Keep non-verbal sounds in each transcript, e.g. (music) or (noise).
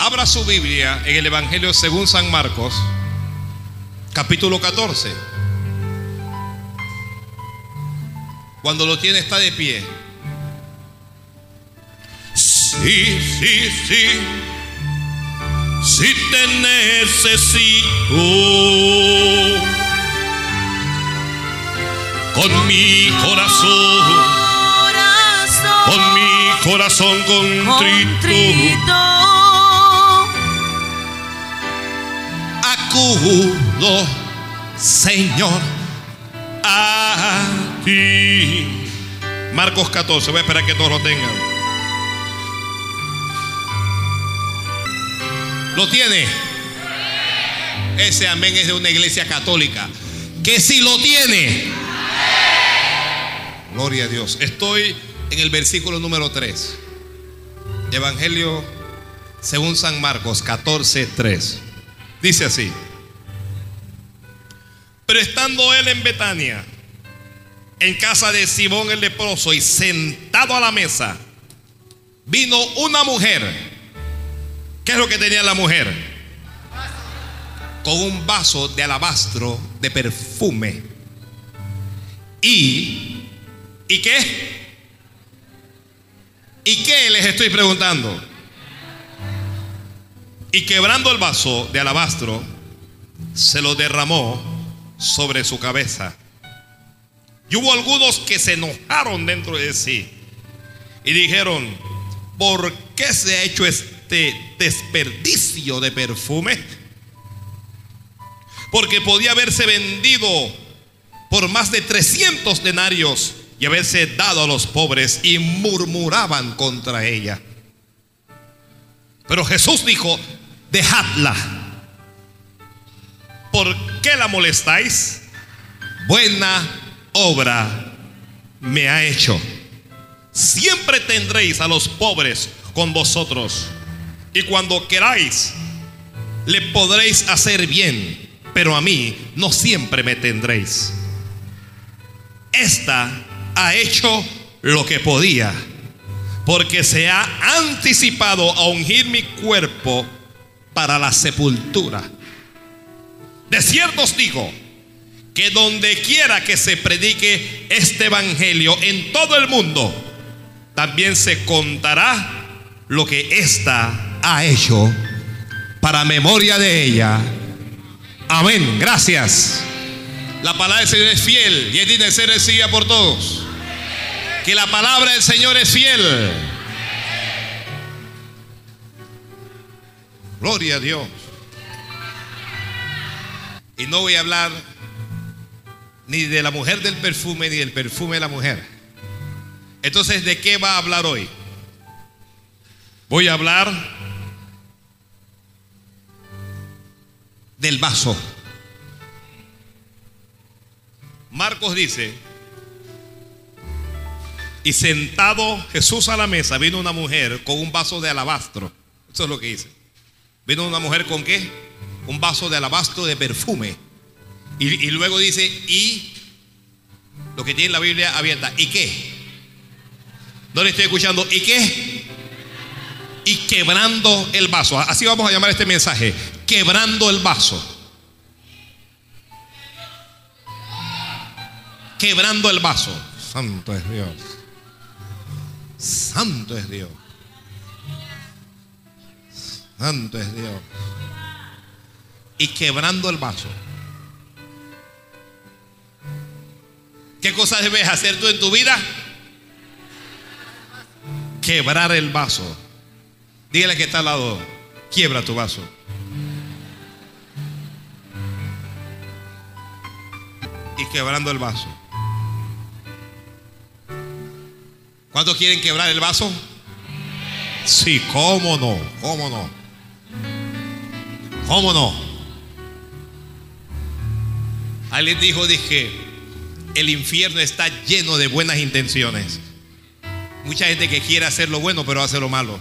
Abra su Biblia en el Evangelio según San Marcos, capítulo 14. Cuando lo tiene está de pie. Sí, sí, sí. Si te necesito. Con mi corazón. Con mi corazón contrito. Acudo, Señor, a ti. Marcos 14, voy a esperar que todos lo tengan. ¿Lo tiene? Ese amén es de una iglesia católica. Que si lo tiene. Gloria a Dios. Estoy en el versículo número 3. Evangelio según San Marcos 14, 3. Dice así. Pero estando él en Betania, en casa de Simón el leproso y sentado a la mesa, vino una mujer. ¿Qué es lo que tenía la mujer? Con un vaso de alabastro de perfume. ¿Y? ¿Y qué? ¿Y qué les estoy preguntando? Y quebrando el vaso de alabastro, se lo derramó sobre su cabeza. Y hubo algunos que se enojaron dentro de sí y dijeron, ¿por qué se ha hecho este desperdicio de perfume? Porque podía haberse vendido por más de 300 denarios y haberse dado a los pobres y murmuraban contra ella. Pero Jesús dijo, dejadla. ¿Por qué la molestáis? Buena obra me ha hecho. Siempre tendréis a los pobres con vosotros. Y cuando queráis, le podréis hacer bien. Pero a mí no siempre me tendréis. Esta ha hecho lo que podía. Porque se ha anticipado a ungir mi cuerpo para la sepultura. De cierto os digo que donde quiera que se predique este evangelio en todo el mundo, también se contará lo que ésta ha hecho para memoria de ella. Amén. Gracias. La palabra del Señor es fiel y es digna de ser recibida por todos. Que la palabra del Señor es fiel. Gloria a Dios. Y no voy a hablar ni de la mujer del perfume ni del perfume de la mujer. Entonces, ¿de qué va a hablar hoy? Voy a hablar del vaso. Marcos dice, y sentado Jesús a la mesa, vino una mujer con un vaso de alabastro. Eso es lo que dice. Vino una mujer con qué? Un vaso de alabastro de perfume. Y, luego dice, y lo que tiene la Biblia abierta, ¿y qué? No le estoy escuchando, ¿y qué? Y quebrando el vaso. Así vamos a llamar este mensaje, quebrando el vaso. Quebrando el vaso. Santo es Dios. Santo es Dios. Santo es Dios. Y quebrando el vaso. ¿Qué cosas debes hacer tú en tu vida? Quebrar el vaso. Dígale que está al lado. Quiebra tu vaso. Y quebrando el vaso. ¿Cuántos quieren quebrar el vaso? Sí, cómo no, cómo no. ¿Cómo no? Alguien dijo, dije, el infierno está lleno de buenas intenciones. Mucha gente que quiere hacer lo bueno, pero hace lo malo.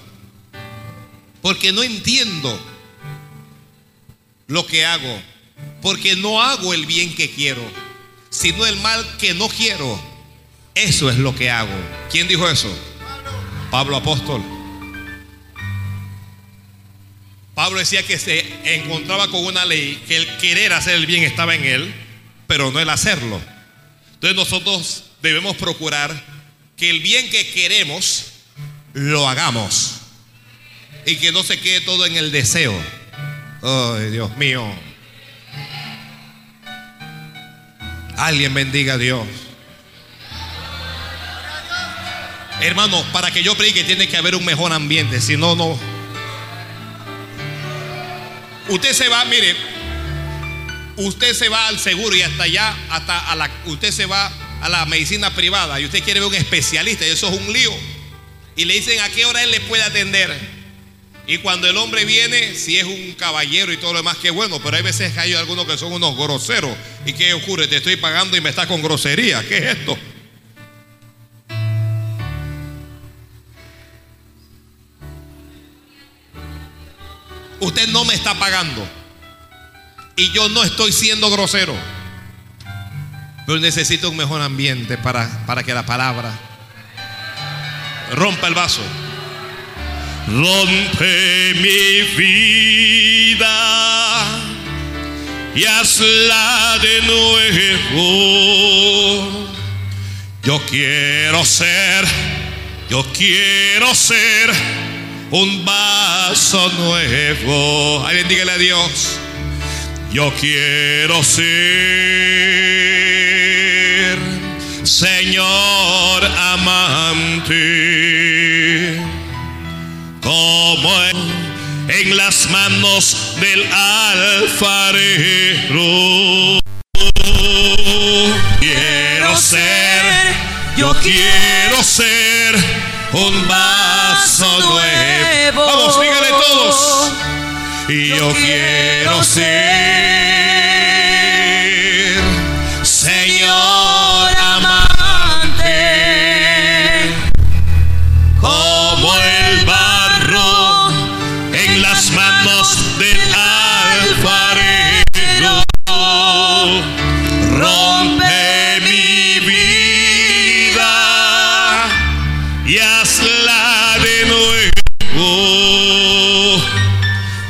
Porque no entiendo lo que hago. Porque no hago el bien que quiero, sino el mal que no quiero. Eso es lo que hago. ¿Quién dijo eso? Pablo Apóstol. Pablo decía que se encontraba con una ley, que el querer hacer el bien estaba en él, pero no el hacerlo. Entonces nosotros debemos procurar que el bien que queremos lo hagamos y que no se quede todo en el deseo. Ay, Dios mío. Alguien bendiga a Dios. Hermano, para que yo predique tiene que haber un mejor ambiente, si no, no. Usted se va, mire, usted se va al seguro y hasta allá, hasta a la, usted se va a la medicina privada y usted quiere ver un especialista y eso es un lío. Y le dicen a qué hora él le puede atender. Y cuando el hombre viene, si es un caballero y todo lo demás, qué bueno, pero hay veces que hay algunos que son unos groseros. ¿Y qué ocurre? Te estoy pagando y me está con grosería. ¿Qué es esto? Usted no me está pagando. Y yo no estoy siendo grosero. Pero necesito un mejor ambiente para, para que la palabra rompa el vaso. Rompe mi vida y hazla de nuevo. Yo quiero ser, yo quiero ser un vaso nuevo. Alguien dígale a Dios. Yo quiero ser, Señor amante, como en las manos del alfarero. Quiero ser, yo quiero ser un vaso nuevo. Vamos, dígale todos. Y yo quiero ser,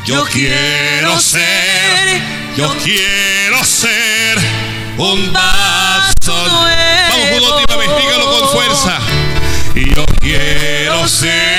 Yo quiero ser, yo quiero ser un vaso. Vamos vez, dígalo con fuerza. Y yo quiero ser,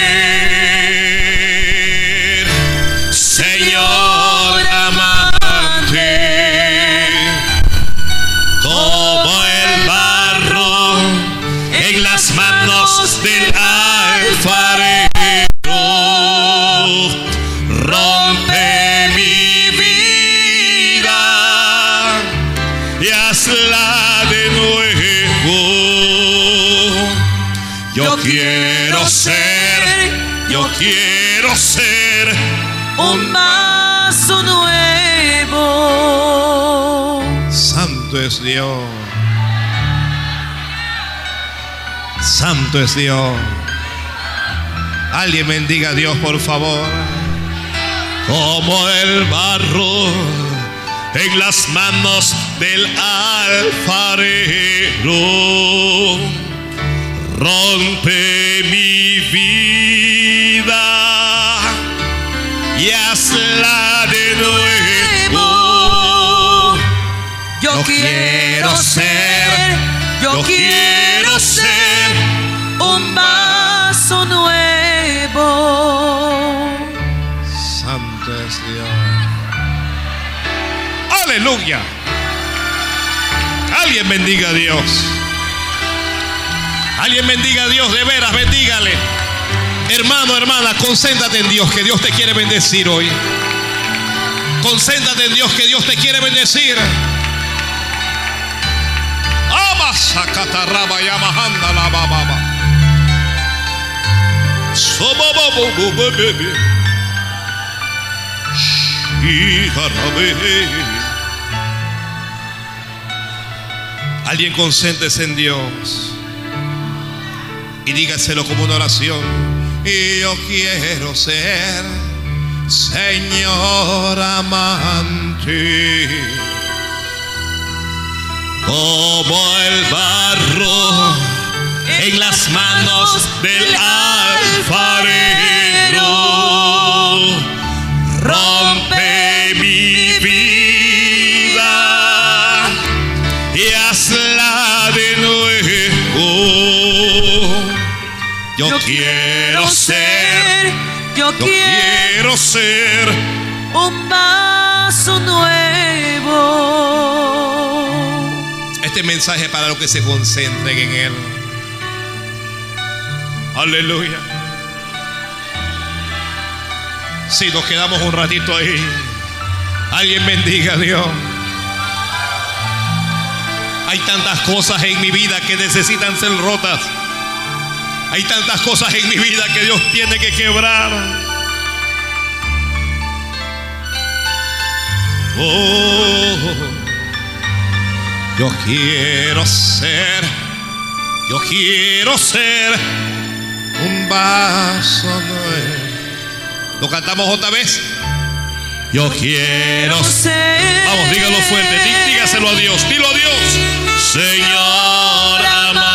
Santo es Dios. Alguien bendiga a Dios, por favor. como el barro en las manos del alfarero. Rompe mi vida quiero ser, yo quiero ser un vaso nuevo. Santo es Dios. Aleluya. Alguien bendiga a Dios. Alguien bendiga a Dios, de veras, bendígale. Hermano, hermana, concéntrate en Dios, que Dios te quiere bendecir hoy. Concéntrate en Dios, que Dios te quiere bendecir. Amasacatarraba yamahanda la bababa. Sobobobobobebe. Shijarabe. Alguien concéntrese en Dios y dígaselo como una oración. Y yo quiero ser Señor amante. Como el barro en las manos del alfarero. Rompe mi vida y hazla de nuevo. Yo, quiero ser, yo quiero ser un vaso nuevo. Este mensaje para los que se concentren en Él. Aleluya. Si nos quedamos un ratito ahí, alguien bendiga a Dios. Hay tantas cosas en mi vida que necesitan ser rotas. Hay tantas cosas en mi vida que Dios tiene que quebrar. Oh, yo quiero ser, yo quiero ser un vaso nuevo. ¿Lo cantamos otra vez? Yo quiero ser. Vamos, dígalo fuerte, dí- dígaselo a Dios, dilo a Dios. Señor amante,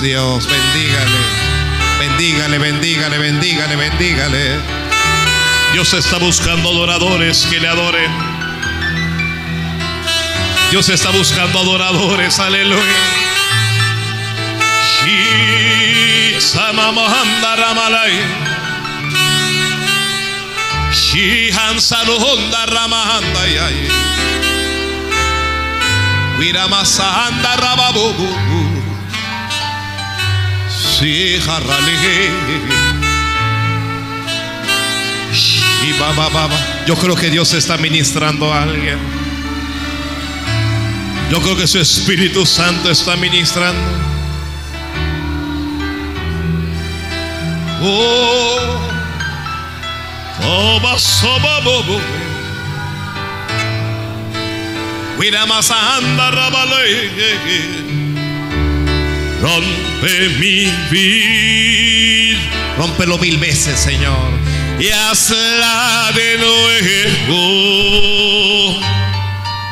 Dios, bendígale. Bendígale, bendígale, bendígale, bendígale. Dios está buscando adoradores que le adoren. Dios está buscando adoradores, aleluya. Viramasahanda rababubu. Yo creo que Dios está ministrando a alguien. Yo creo que su Espíritu Santo está ministrando. Oh, Toba soba bobo. Más anda. Rompe mi vida Rómpelo mil veces, Señor. y hazla de nuevo.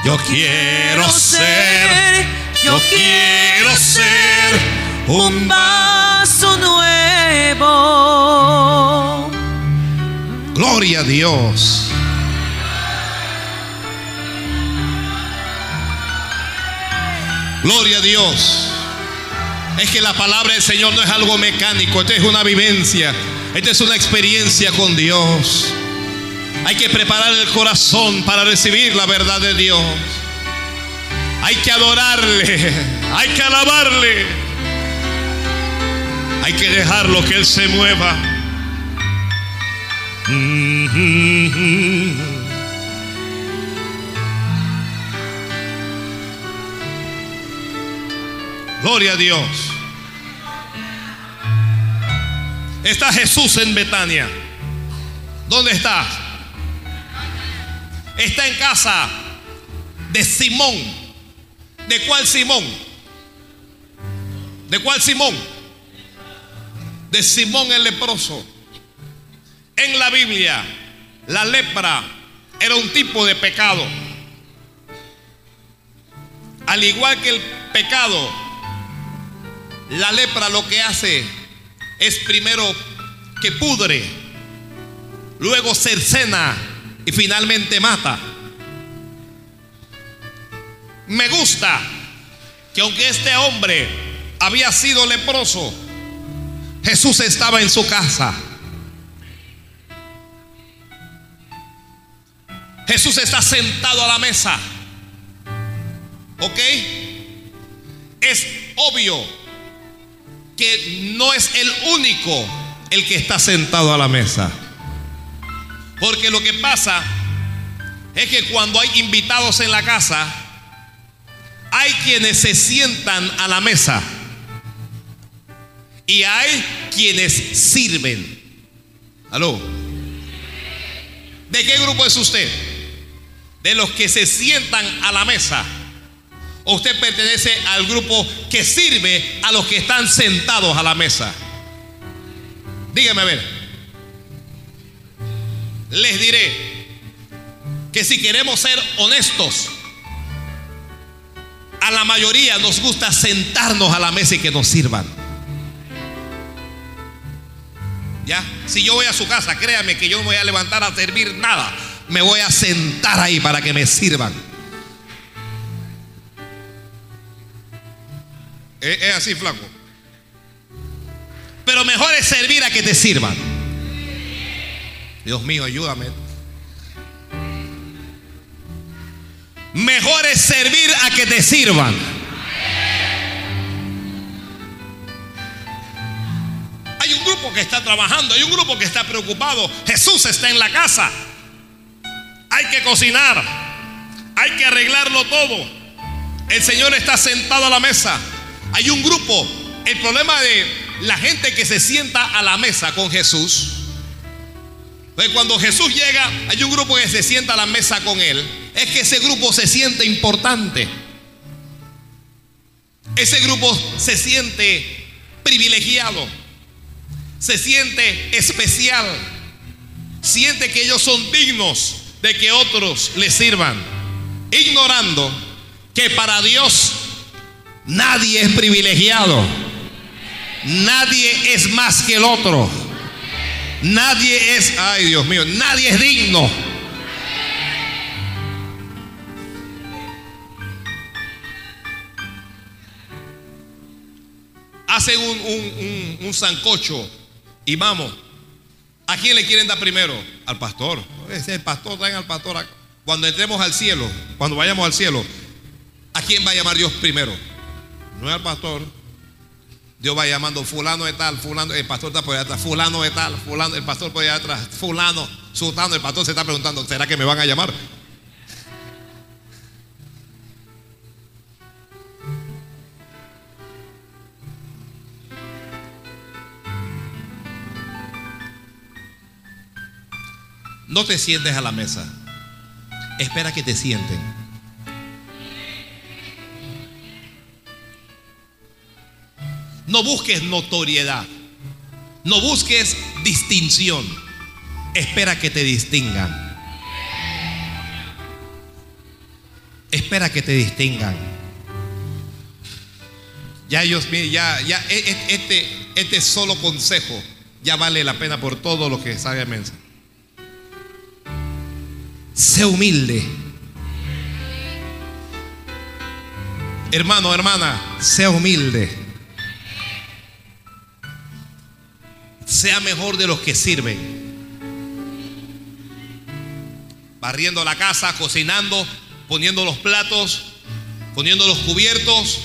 Yo quiero ser, yo quiero ser un vaso nuevo. Gloria a Dios. Gloria a Dios. Es que la palabra del Señor no es algo mecánico, esta es una vivencia, esta es una experiencia con Dios. Hay que preparar el corazón para recibir la verdad de Dios. Hay que adorarle, (laughs) hay que alabarle. Hay que dejarlo que Él se mueva. Gloria a Dios. Está Jesús en Betania. ¿Dónde está? Está en casa de Simón. ¿De cuál Simón? ¿De cuál Simón? De Simón el leproso. En la Biblia, la lepra era un tipo de pecado. Al igual que el pecado, la lepra lo que hace es primero que pudre, luego cercena y finalmente mata. Me gusta que aunque este hombre había sido leproso, Jesús estaba en su casa. Jesús está sentado a la mesa. ¿Ok? Es obvio que no es el único el que está sentado a la mesa. Porque lo que pasa es que cuando hay invitados en la casa, hay quienes se sientan a la mesa y hay quienes sirven. Aló. ¿De qué grupo es usted? De los que se sientan a la mesa. ¿O usted pertenece al grupo que sirve a los que están sentados a la mesa? Dígame a ver. Les diré que si queremos ser honestos, a la mayoría nos gusta sentarnos a la mesa y que nos sirvan. ¿Ya? Si yo voy a su casa, créame que yo no voy a levantar a servir nada. Me voy a sentar ahí para que me sirvan. Es, es así, flaco. Pero mejor es servir a que te sirvan. Dios mío, ayúdame. Mejor es servir a que te sirvan. Hay un grupo que está trabajando, hay un grupo que está preocupado. Jesús está en la casa. Hay que cocinar, hay que arreglarlo todo. El Señor está sentado a la mesa. Hay un grupo. El problema de la gente que se sienta a la mesa con Jesús. Pues cuando Jesús llega, hay un grupo que se sienta a la mesa con Él. Es que ese grupo se siente importante. Ese grupo se siente privilegiado. Se siente especial. Siente que ellos son dignos de que otros les sirvan. Ignorando que para Dios nadie es privilegiado. Nadie es más que el otro. Nadie es, ay Dios mío, nadie es digno. Hacen un, un, un, un sancocho y vamos. ¿A quién le quieren dar primero? Al pastor. Es el pastor, traen al pastor. Cuando entremos al cielo, cuando vayamos al cielo, ¿a quién va a llamar Dios primero? No es al pastor. Dios va llamando fulano de tal, fulano, el pastor está por allá atrás, fulano de tal, fulano, el pastor por allá atrás, fulano, sultano, el pastor se está preguntando, ¿será que me van a llamar? No te sientes a la mesa. Espera que te sienten. No busques notoriedad. No busques distinción. Espera que te distingan. Espera que te distingan. Ya ellos, ya, ya, e- e- este, este solo consejo ya vale la pena por todo lo que sabe mensa. Sé humilde. Hermano, hermana, sea humilde. Sea mejor de los que sirven. Barriendo la casa, cocinando, poniendo los platos, poniendo los cubiertos.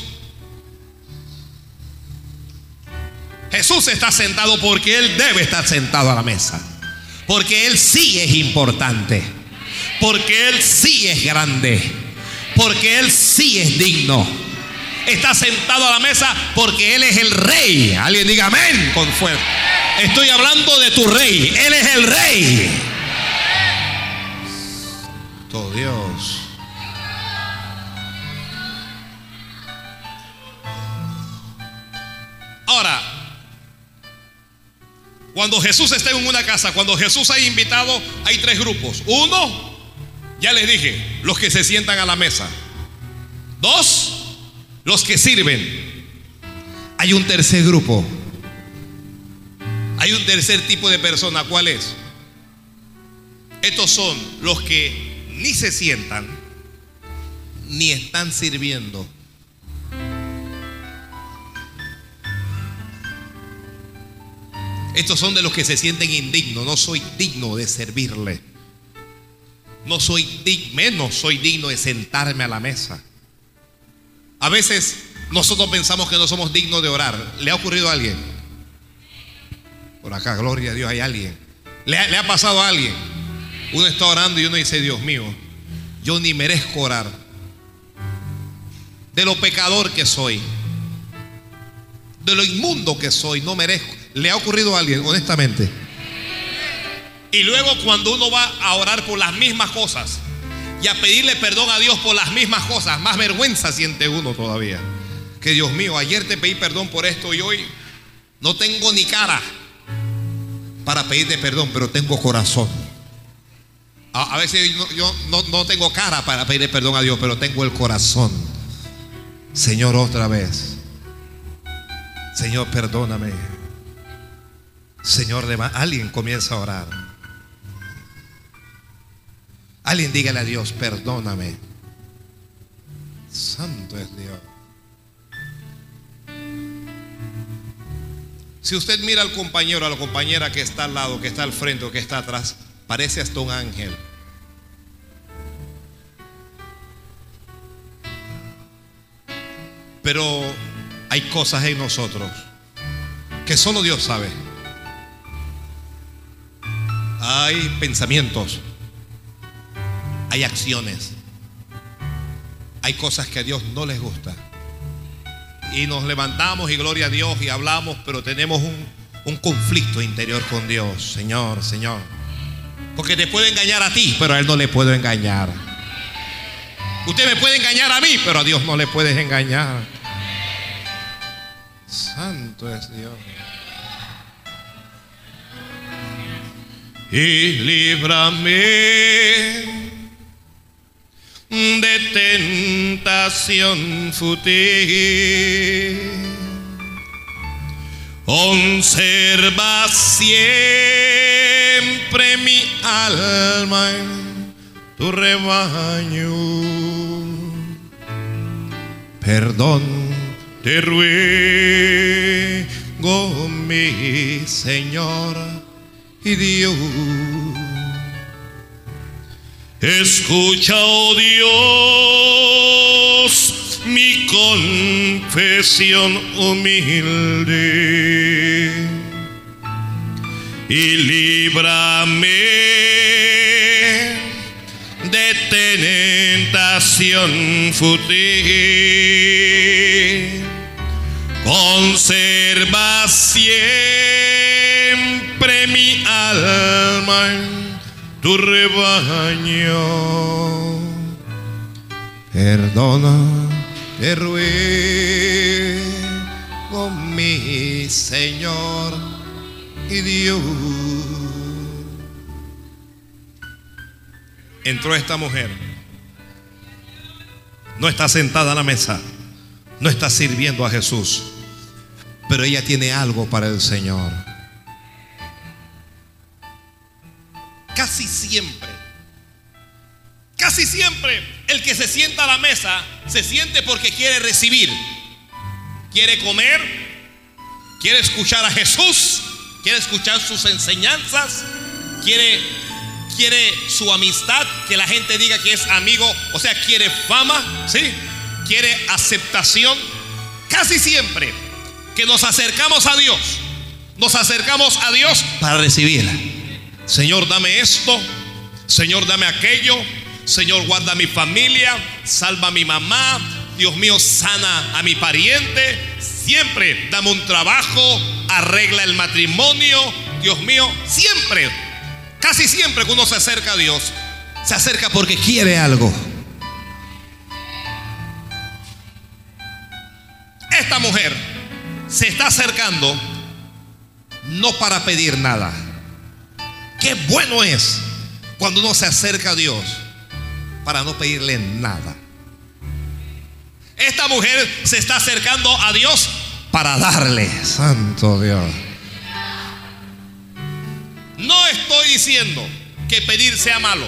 Jesús está sentado porque Él debe estar sentado a la mesa. Porque Él sí es importante. Porque Él sí es grande. Porque Él sí es digno. Está sentado a la mesa porque Él es el rey. Alguien diga amén con fuerza. Estoy hablando de tu rey. Él es el rey. Todo Dios. Ahora, cuando Jesús está en una casa, cuando Jesús ha invitado, hay tres grupos. Uno, ya les dije, los que se sientan a la mesa. Dos, los que sirven. Hay un tercer grupo. Hay un tercer tipo de persona. ¿Cuál es? Estos son los que ni se sientan, ni están sirviendo. Estos son de los que se sienten indignos. No soy digno de servirle. No soy digno, menos soy digno de sentarme a la mesa. A veces nosotros pensamos que no somos dignos de orar. ¿Le ha ocurrido a alguien? Por acá, gloria a Dios, hay alguien. ¿Le ha, pasado a alguien? Uno está orando y uno dice, Dios mío, yo ni merezco orar. De lo pecador que soy. De lo inmundo que soy, no merezco. ¿Le ha ocurrido a alguien, honestamente? Y luego cuando uno va a orar por las mismas cosas y a pedirle perdón a Dios por las mismas cosas, más vergüenza siente uno todavía. Que Dios mío, ayer te pedí perdón por esto y hoy no tengo ni cara para pedirte perdón, pero tengo corazón. A, veces yo, no, no tengo cara para pedirle perdón a Dios, pero tengo el corazón. Señor, otra vez. Señor, perdóname. Señor, alguien comienza a orar. Alguien dígale a Dios, perdóname. Santo es Dios. Si usted mira al compañero, a la compañera que está al lado, que está al frente o que está atrás, parece hasta un ángel. Pero hay cosas en nosotros que solo Dios sabe. Hay pensamientos, hay acciones, hay cosas que a Dios no les gusta. Y nos levantamos y gloria a Dios y hablamos, pero tenemos un, un conflicto interior con Dios. Señor, Señor. Porque te puede engañar a ti, pero a Él no le puedo engañar. Usted me puede engañar a mí, pero a Dios no le puedes engañar. Santo es Dios. y líbrame de tentación fútil. Conserva siempre mi alma en tu rebaño. Perdón, Te ruego, mi Señor y Dios. Escucha, oh Dios, mi confesión humilde y líbrame de tentación fútil. Conserva siempre mi alma tu rebaño. Perdona, te ruego, mi Señor y Dios. Entró esta mujer. No está sentada a la mesa. No está sirviendo a Jesús. Pero ella tiene algo para el Señor. Casi siempre. Casi siempre el que se sienta a la mesa se siente porque quiere recibir, quiere comer, quiere escuchar a Jesús, quiere escuchar sus enseñanzas, quiere quiere su amistad, que la gente diga que es amigo, o sea, quiere fama, ¿sí? Quiere aceptación. Casi siempre que nos acercamos a Dios, nos acercamos a Dios para recibir. Señor, dame esto, Señor, dame aquello. Señor, guarda mi familia, salva a mi mamá. Dios mío, sana a mi pariente. Siempre dame un trabajo, arregla el matrimonio. Dios mío, siempre, casi siempre que uno se acerca a Dios, se acerca porque quiere algo. Esta mujer se está acercando no para pedir nada. Qué bueno es cuando uno se acerca a Dios para no pedirle nada. Esta mujer se está acercando a Dios para darle. Santo Dios. No estoy diciendo que pedir sea malo.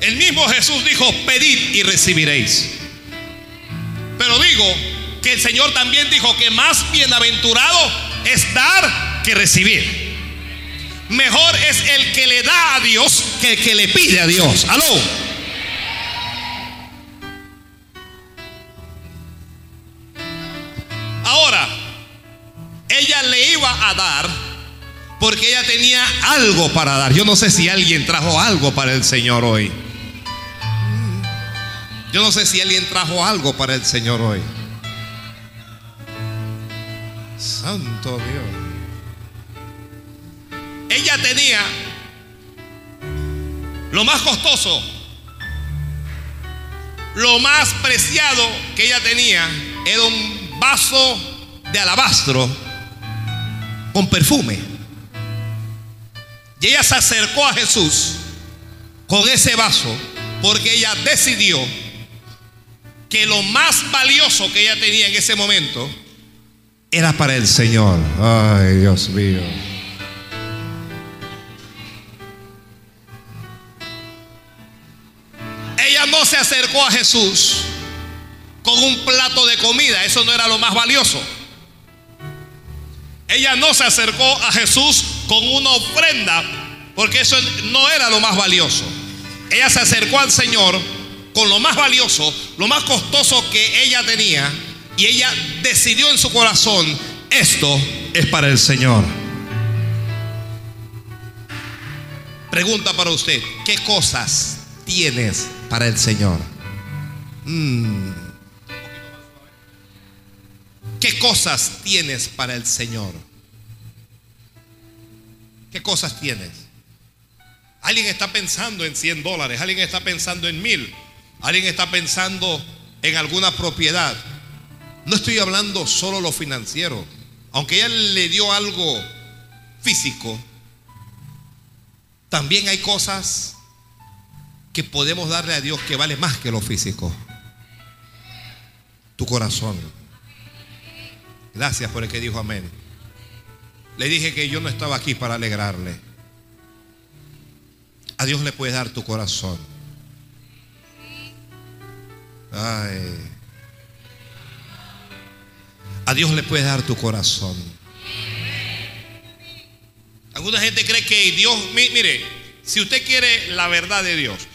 El mismo Jesús dijo, pedid y recibiréis. Pero digo que el Señor también dijo que más bienaventurado es dar que recibir. Mejor es el que le da a Dios que el que le pide a Dios. Aló. Ahora, ella le iba a dar porque ella tenía algo para dar. Yo no sé si alguien trajo algo para el Señor hoy. Yo no sé si alguien trajo algo para el Señor hoy. Santo Dios. Tenía lo más costoso, lo más preciado que ella tenía era un vaso de alabastro con perfume. Y ella se acercó a Jesús con ese vaso porque ella decidió que lo más valioso que ella tenía en ese momento era para el Señor. Ay, Dios mío. Se acercó a Jesús con un plato de comida, eso no era lo más valioso. Ella no se acercó a Jesús con una ofrenda, porque eso no era lo más valioso. Ella se acercó al Señor con lo más valioso, lo más costoso que ella tenía, y ella decidió en su corazón, esto es para el Señor. Pregunta para usted, ¿qué cosas tienes para el Señor? Mm. ¿Qué cosas tienes para el Señor? ¿Qué cosas tienes? Alguien está pensando en 100 dólares, alguien está pensando en mil, alguien está pensando en alguna propiedad. No estoy hablando solo lo financiero, aunque ella le dio algo físico, también hay cosas que podemos darle a Dios que vale más que lo físico. Tu corazón. Gracias por el que dijo amén. Le dije que yo no estaba aquí para alegrarle. A Dios le puedes dar tu corazón. Ay. A Dios le puedes dar tu corazón. Alguna gente cree que Dios, mire, si usted quiere la verdad de Dios,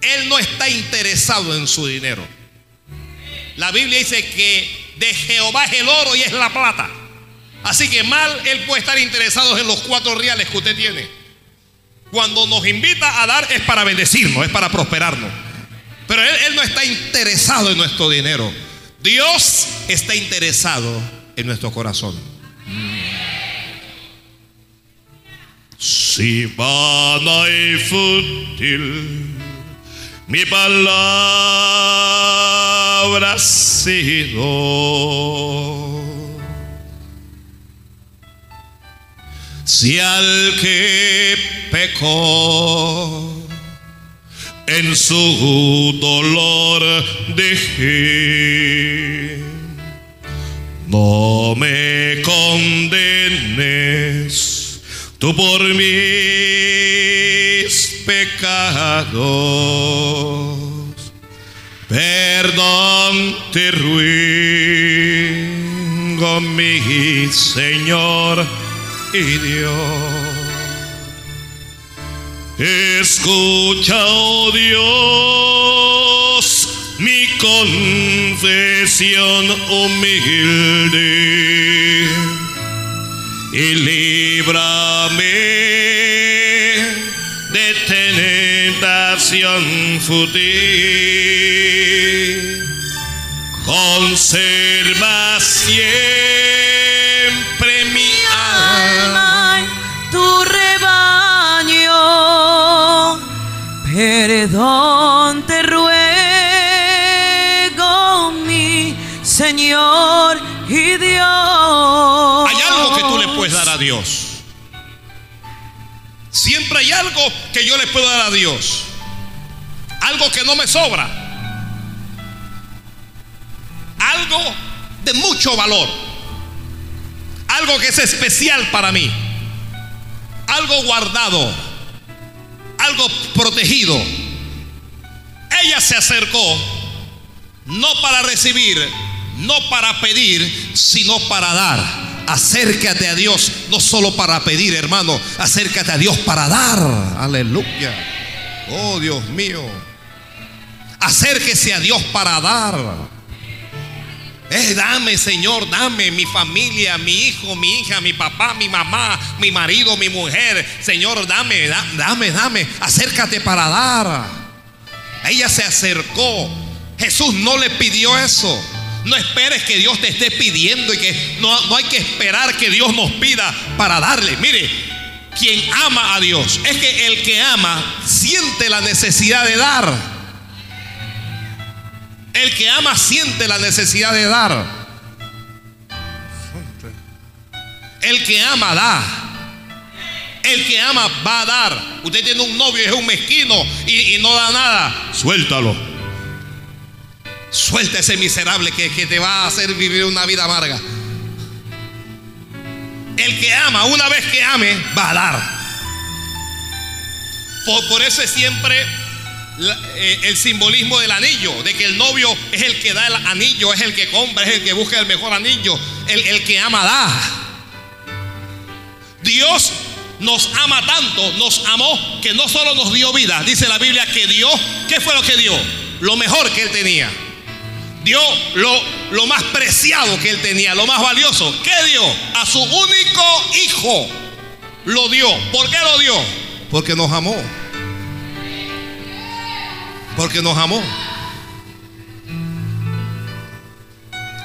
Él no está interesado en su dinero. La Biblia dice que de Jehová es el oro y es la plata. Así que mal Él puede estar interesado en los cuatro reales que usted tiene. Cuando nos invita a dar es para bendecirnos, es para prosperarnos. Pero él, no está interesado en nuestro dinero. Dios está interesado en nuestro corazón. Si y fútil mi palabra ha sido. Si al que pecó en su dolor dejé, no me condenes tú por mis pecados. Perdón te ruego, mi Señor y Dios. Escucha, oh Dios, mi confesión humilde y líbrame tentación fútil. Conserva siempre mi alma. tu rebaño. Perdón te ruego, mi Señor y Dios. Hay algo que tú le puedes dar a Dios. Siempre hay algo que yo le puedo dar a Dios. Algo que no me sobra. Algo de mucho valor. Algo que es especial para mí. Algo guardado. Algo protegido. Ella se acercó no para recibir, no para pedir, sino para dar. Acércate a Dios, no solo para pedir, hermano, acércate a Dios para dar. Aleluya. Oh Dios mío. Acérquese a Dios para dar. Eh, dame, Señor, dame mi familia, mi hijo, mi hija, mi papá, mi mamá, mi marido, mi mujer. Señor, dame, da- dame, dame. Acércate para dar. Ella se acercó. Jesús no le pidió eso. No esperes que Dios te esté pidiendo y que no, no hay que esperar que Dios nos pida para darle. Mire, quien ama a Dios. Es que el que ama siente la necesidad de dar. El que ama siente la necesidad de dar. El que ama da. El que ama va a dar. Usted tiene un novio es un mezquino y, y no da nada. Suéltalo. Suelta ese miserable que, que te va a hacer vivir una vida amarga. El que ama, una vez que ame, va a dar. Por, por eso es siempre eh, el simbolismo del anillo, de que el novio es el que da el anillo, es el que compra, es el que busca el mejor anillo. El, el que ama da. Dios nos ama tanto, nos amó, que no solo nos dio vida, dice la Biblia que dio, ¿qué fue lo que dio? Lo mejor que él tenía. Dio lo, lo más preciado que él tenía, lo más valioso. ¿Qué dio? A su único hijo. Lo dio. ¿Por qué lo dio? Porque nos amó. Porque nos amó.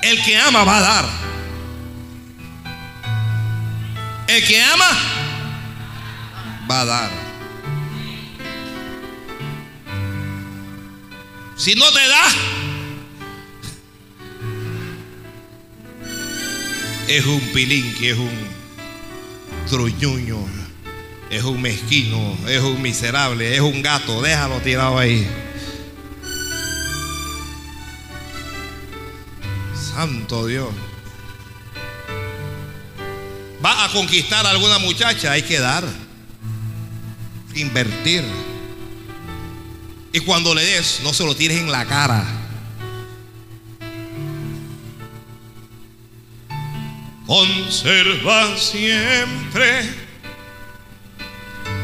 El que ama va a dar. El que ama va a dar. Si no te da, es un pilinqui, es un truñuño, es un mezquino, es un miserable, es un gato, déjalo tirado ahí. Santo Dios. Va a conquistar a alguna muchacha, hay que dar, invertir. Y cuando le des, no se lo tires en la cara. Conserva siempre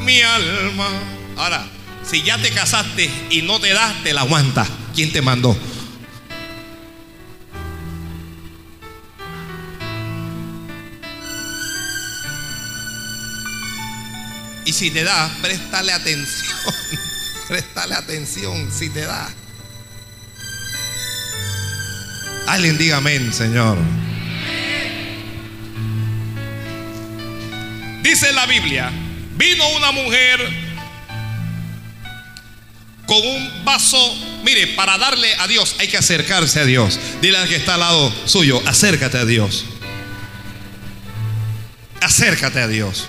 mi alma. Ahora, si ya te casaste y no te das, te la aguanta. ¿Quién te mandó? Y si te da, préstale atención. (laughs) préstale atención si te da. Alguien diga amén, Señor. Dice la Biblia, vino una mujer con un vaso, mire, para darle a Dios hay que acercarse a Dios. Dile al que está al lado suyo, acércate a Dios. Acércate a Dios.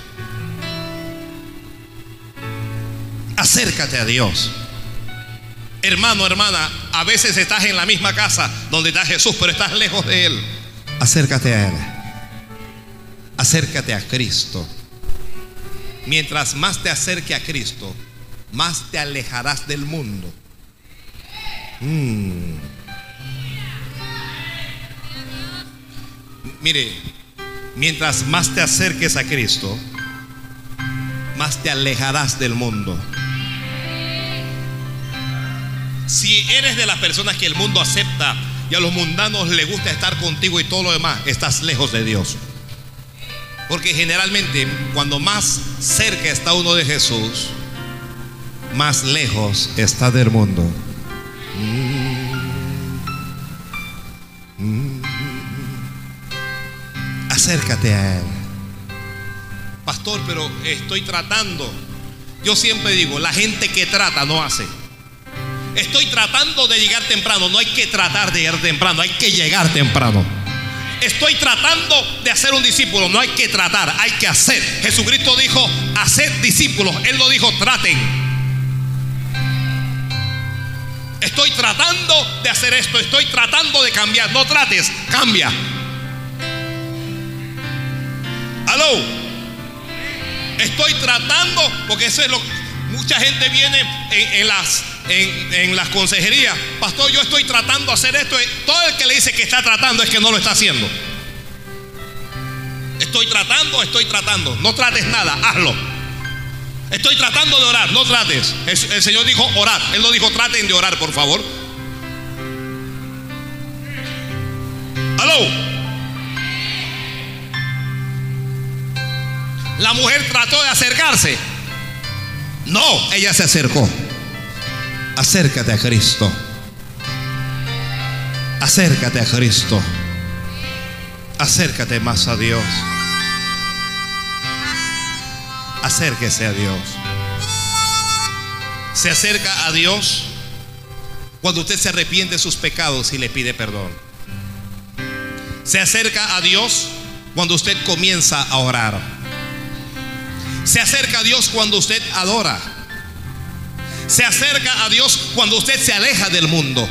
Acércate a Dios. Hermano, hermana, a veces estás en la misma casa donde está Jesús, pero estás lejos de Él. Acércate a Él. Acércate a Cristo. Mientras más te acerque a Cristo, más te alejarás del mundo. Mm. Mire, mientras más te acerques a Cristo, más te alejarás del mundo. Si eres de las personas que el mundo acepta y a los mundanos les gusta estar contigo y todo lo demás, estás lejos de Dios. Porque generalmente cuando más cerca está uno de Jesús, más lejos está del mundo. Acércate a Él. Pastor, pero estoy tratando. Yo siempre digo, la gente que trata no hace. Estoy tratando de llegar temprano. No hay que tratar de llegar temprano, hay que llegar temprano. Estoy tratando de hacer un discípulo. No hay que tratar, hay que hacer. Jesucristo dijo, haced discípulos. Él no dijo, traten. Estoy tratando de hacer esto. Estoy tratando de cambiar. No trates, cambia. Aló. Estoy tratando, porque eso es lo mucha gente viene en, en las en, las consejerías, pastor, yo estoy tratando de hacer esto. Todo el que le dice que está tratando es que no lo está haciendo. Estoy tratando, estoy tratando. No trates nada, hazlo. Estoy tratando de orar, no trates. El, el Señor dijo orar. Él no dijo traten de orar, por favor. Aló. La mujer trató de acercarse. No, ella se acercó. Acércate a Cristo. Acércate a Cristo. Acércate más a Dios. acérquese a Dios. Se acerca a Dios cuando usted se arrepiente de sus pecados y le pide perdón. Se acerca a Dios cuando usted comienza a orar. Se acerca a Dios cuando usted adora. Se acerca a Dios cuando usted se aleja del mundo.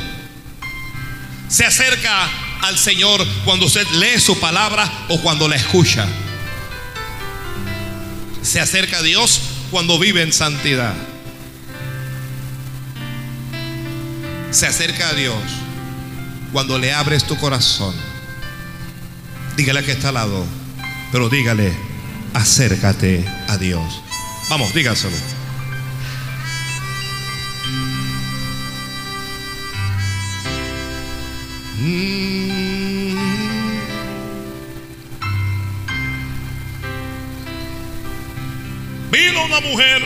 Se acerca al Señor cuando usted lee su palabra o cuando la escucha. Se acerca a Dios cuando vive en santidad. Se acerca a Dios cuando le abres tu corazón. Dígale que está al lado, pero dígale, acércate a Dios. Vamos, dígaselo. Vino una mujer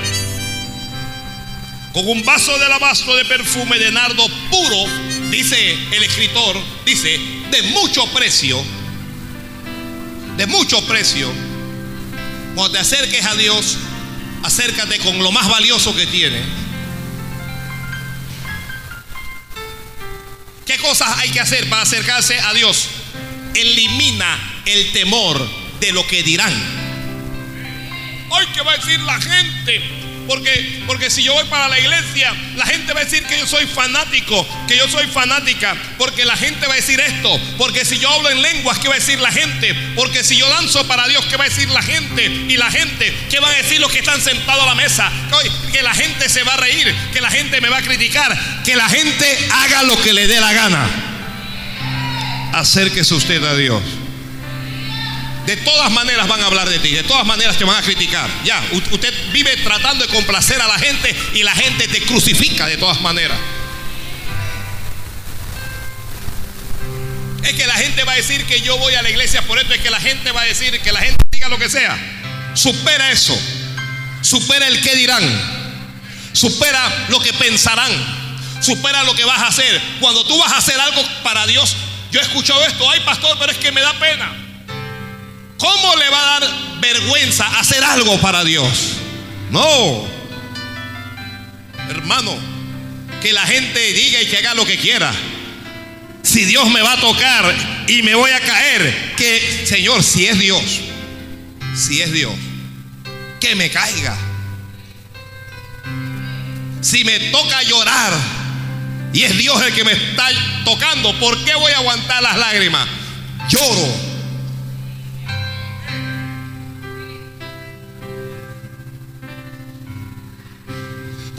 con un vaso de alabastro de perfume de nardo puro, Dice el escritor, dice, de mucho precio, de mucho precio. Cuando te acerques a Dios, acércate con lo más valioso que tiene. ¿Qué cosas hay que hacer para acercarse a Dios? Elimina el temor de lo que dirán. Ay, ¿qué va a decir la gente? Porque, porque si yo voy para la iglesia, la gente va a decir que yo soy fanático, que yo soy fanática. Porque la gente va a decir esto. Porque si yo hablo en lenguas, ¿qué va a decir la gente? Porque si yo danzo para Dios, ¿qué va a decir la gente? Y la gente, ¿qué van a decir los que están sentados a la mesa? Que la gente se va a reír, que la gente me va a criticar. Que la gente haga lo que le dé la gana. Acérquese usted a Dios. De todas maneras van a hablar de ti, de todas maneras te van a criticar. Ya, usted vive tratando de complacer a la gente y la gente te crucifica de todas maneras. Es que la gente va a decir que yo voy a la iglesia por esto, es que la gente va a decir que la gente diga lo que sea. Supera eso. Supera el que dirán. Supera lo que pensarán. Supera lo que vas a hacer. Cuando tú vas a hacer algo para Dios, yo he escuchado esto, ay pastor, pero es que me da pena. ¿Cómo le va a dar vergüenza hacer algo para Dios? No. Hermano, que la gente diga y que haga lo que quiera. Si Dios me va a tocar y me voy a caer, que Señor, si es Dios, si es Dios, que me caiga. Si me toca llorar y es Dios el que me está tocando, ¿por qué voy a aguantar las lágrimas? Lloro.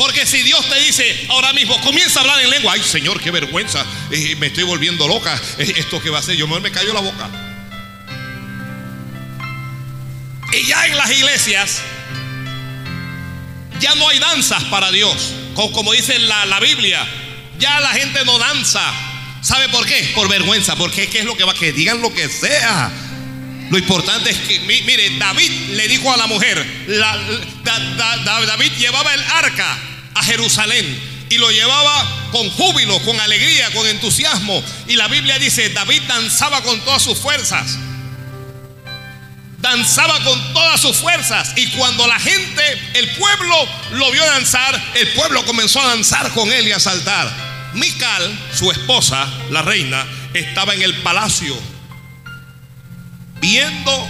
Porque si Dios te dice ahora mismo, comienza a hablar en lengua, ay Señor, qué vergüenza, eh, me estoy volviendo loca, eh, esto que va a hacer, yo mejor me cayó la boca. Y ya en las iglesias, ya no hay danzas para Dios, Co- como dice la, la Biblia, ya la gente no danza. ¿Sabe por qué? Por vergüenza, porque ¿qué es lo que va? Que digan lo que sea. Lo importante es que, mi- mire, David le dijo a la mujer, David llevaba el arca a Jerusalén y lo llevaba con júbilo, con alegría, con entusiasmo. Y la Biblia dice, David danzaba con todas sus fuerzas. Danzaba con todas sus fuerzas. Y cuando la gente, el pueblo lo vio danzar, el pueblo comenzó a danzar con él y a saltar. Mical, su esposa, la reina, estaba en el palacio viendo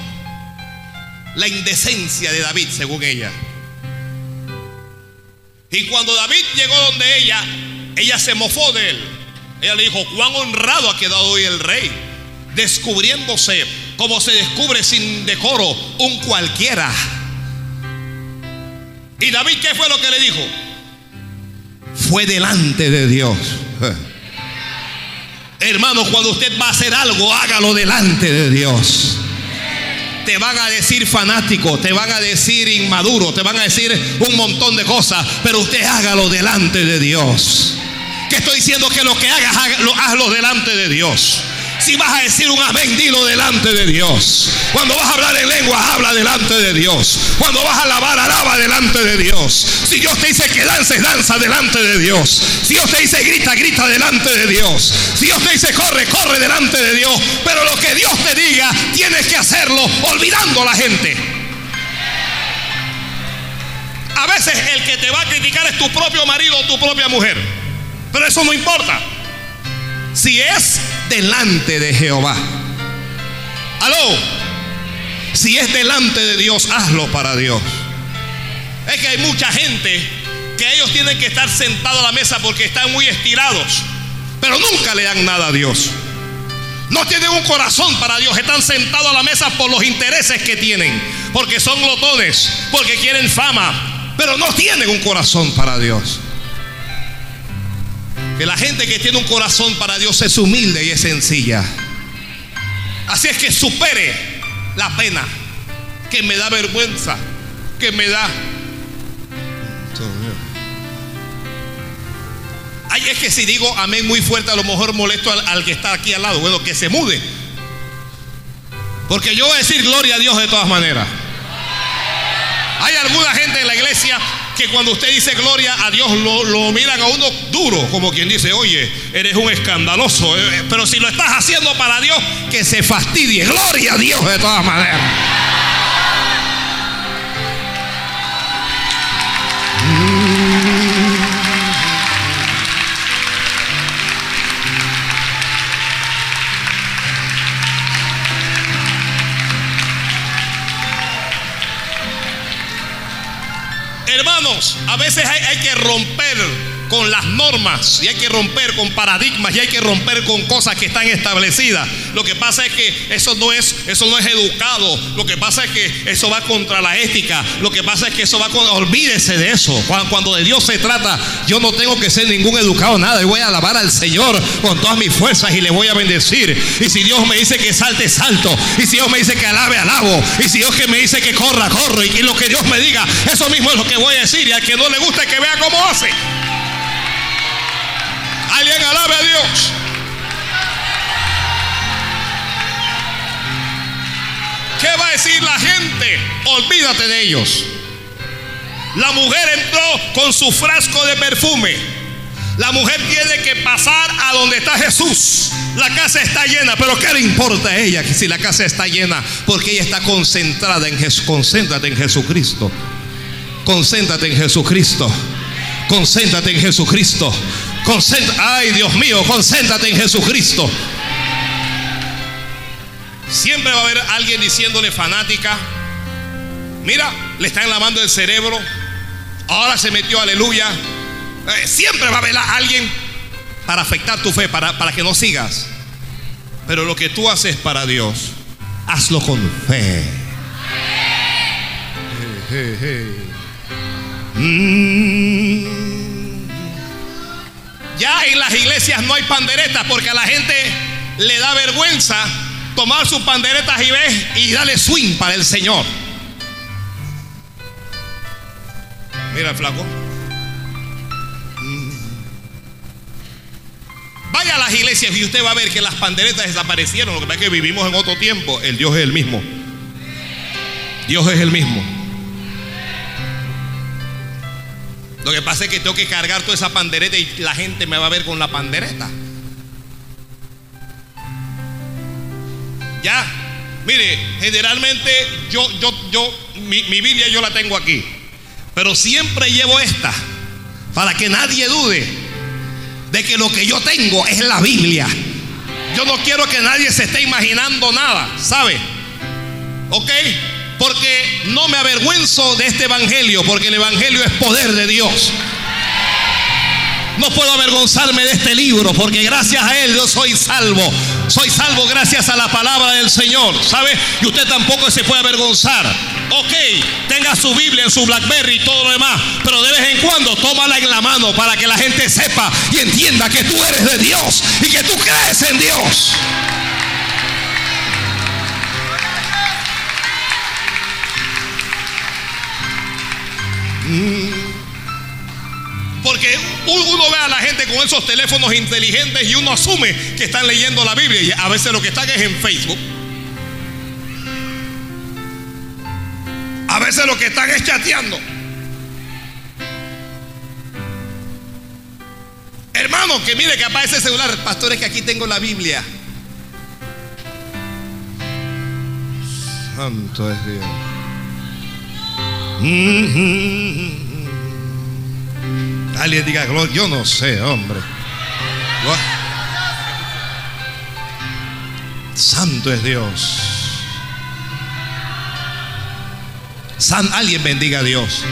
la indecencia de David, según ella. Y cuando David llegó donde ella, ella se mofó de él. Ella le dijo, cuán honrado ha quedado hoy el rey, descubriéndose como se descubre sin decoro un cualquiera. ¿Y David qué fue lo que le dijo? Fue delante de Dios. (laughs) Hermano, cuando usted va a hacer algo, hágalo delante de Dios. Te van a decir fanático, te van a decir inmaduro, te van a decir un montón de cosas, pero usted hágalo delante de Dios. Que estoy diciendo que lo que hagas, hazlo delante de Dios. Si vas a decir un amén, dilo delante de Dios. Cuando vas a hablar en lengua, habla delante de Dios. Cuando vas a alabar, alaba delante de Dios. Si Dios te dice que dances, danza delante de Dios. Si Dios te dice grita, grita delante de Dios. Si Dios te dice corre, corre delante de Dios. Pero lo que Dios te diga, tienes que hacerlo olvidando a la gente. A veces el que te va a criticar es tu propio marido o tu propia mujer. Pero eso no importa. Si es delante de Jehová. Aló. Si es delante de Dios, hazlo para Dios. Es que hay mucha gente que ellos tienen que estar sentados a la mesa porque están muy estirados. Pero nunca le dan nada a Dios. No tienen un corazón para Dios. Están sentados a la mesa por los intereses que tienen. Porque son glotones. Porque quieren fama. Pero no tienen un corazón para Dios. Que la gente que tiene un corazón para Dios es humilde y es sencilla. Así es que supere la pena. Que me da vergüenza. Que me da Ay, es que si digo amén muy fuerte, a lo mejor molesto al, que está aquí al lado. Bueno, que se mude. Porque yo voy a decir gloria a Dios de todas maneras. Hay alguna gente en la iglesia que cuando usted dice gloria a Dios lo, miran a uno duro, como quien dice, oye, eres un escandaloso. Eh, eh, pero si lo estás haciendo para Dios, que se fastidie. Gloria a Dios de todas maneras. A veces hay, que romper con las normas y hay que romper con paradigmas y hay que romper con cosas que están establecidas. Lo que pasa es que eso no es eso no es educado. Lo que pasa es que eso va contra la ética. Lo que pasa es que eso va con olvídese de eso. Cuando, de Dios se trata, yo no tengo que ser ningún educado nada. Yo voy a alabar al Señor con todas mis fuerzas y le voy a bendecir. Y si Dios me dice que salte, salto. Y si Dios me dice que alabe, alabo. Y si Dios me dice que corra, corro. Y, y lo que Dios me diga, eso mismo es lo que voy a decir. Y al que no le guste que vea cómo hace. Alguien alabe a Dios. ¿Qué va a decir la gente? Olvídate de ellos. La mujer entró con su frasco de perfume. La mujer tiene que pasar a donde está Jesús. La casa está llena, pero ¿qué le importa a ella si la casa está llena? Porque ella está concentrada en Jesús. Concéntrate en Jesucristo. Concéntrate en Jesucristo. Concéntrate en Jesucristo. Ay, Dios mío, concéntrate en Jesucristo. Siempre va a haber alguien diciéndole fanática. Mira, le están lavando el cerebro. Ahora se metió, aleluya. Eh, siempre va a haber alguien para afectar tu fe, para, para que no sigas. Pero lo que tú haces para Dios, hazlo con fe. Ya en las iglesias no hay panderetas porque a la gente le da vergüenza tomar sus panderetas y y darle swing para el Señor. Mira el flaco. Mm. Vaya a las iglesias y usted va a ver que las panderetas desaparecieron. Lo que pasa es que vivimos en otro tiempo. El Dios es el mismo. Dios es el mismo. Lo que pasa es que tengo que cargar toda esa pandereta y la gente me va a ver con la pandereta. Ya, mire, generalmente yo, yo, yo, mi, mi Biblia yo la tengo aquí. Pero siempre llevo esta para que nadie dude de que lo que yo tengo es la Biblia. Yo no quiero que nadie se esté imaginando nada, ¿sabe? ¿Ok? Porque no me avergüenzo de este evangelio, porque el evangelio es poder de Dios. No puedo avergonzarme de este libro, porque gracias a él yo soy salvo. Soy salvo gracias a la palabra del Señor, ¿sabe? Y usted tampoco se puede avergonzar. Ok, tenga su Biblia en su Blackberry y todo lo demás, pero de vez en cuando tómala en la mano para que la gente sepa y entienda que tú eres de Dios y que tú crees en Dios. Porque uno ve a la gente con esos teléfonos inteligentes y uno asume que están leyendo la Biblia y a veces lo que están es en Facebook. A veces lo que están es chateando. Hermano, que mire que aparece el celular. Pastores, que aquí tengo la Biblia. Santo es Dios. Alguien diga gloria. Yo no sé, hombre. Santo es Dios. San, alguien bendiga a Dios.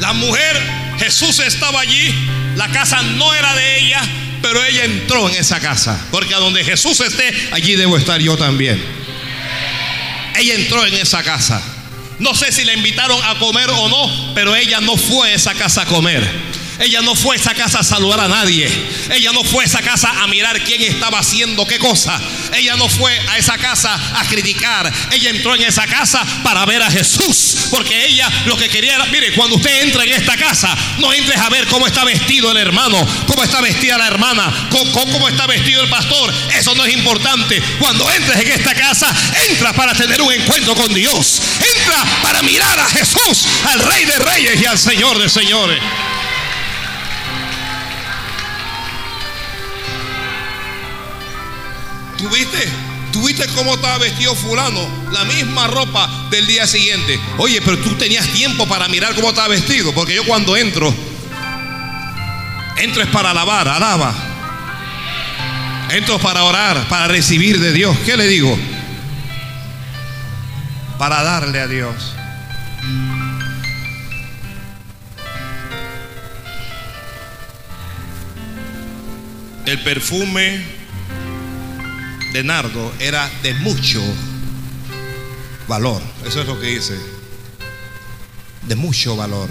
La mujer, Jesús estaba allí, la casa no era de ella, pero ella entró en esa casa. Porque a donde Jesús esté, allí debo estar yo también. Ella entró en esa casa. No sé si la invitaron a comer o no, pero ella no fue a esa casa a comer. Ella no fue a esa casa a saludar a nadie. Ella no fue a esa casa a mirar quién estaba haciendo qué cosa. Ella no fue a esa casa a criticar. Ella entró en esa casa para ver a Jesús. Porque ella lo que quería era, mire, cuando usted entra en esta casa, no entres a ver cómo está vestido el hermano, cómo está vestida la hermana, cómo, está vestido el pastor. Eso no es importante. Cuando entres en esta casa, entra para tener un encuentro con Dios. Entra para mirar a Jesús, al Rey de Reyes y al Señor de Señores. ¿Tuviste? ¿Tuviste cómo estaba vestido fulano? La misma ropa del día siguiente. Oye, pero tú tenías tiempo para mirar cómo estaba vestido. Porque yo cuando entro, entro es para alabar, alaba. Entro para orar, para recibir de Dios. ¿Qué le digo? Para darle a Dios. El perfume de nardo era de mucho valor. Eso es lo que dice. De mucho valor.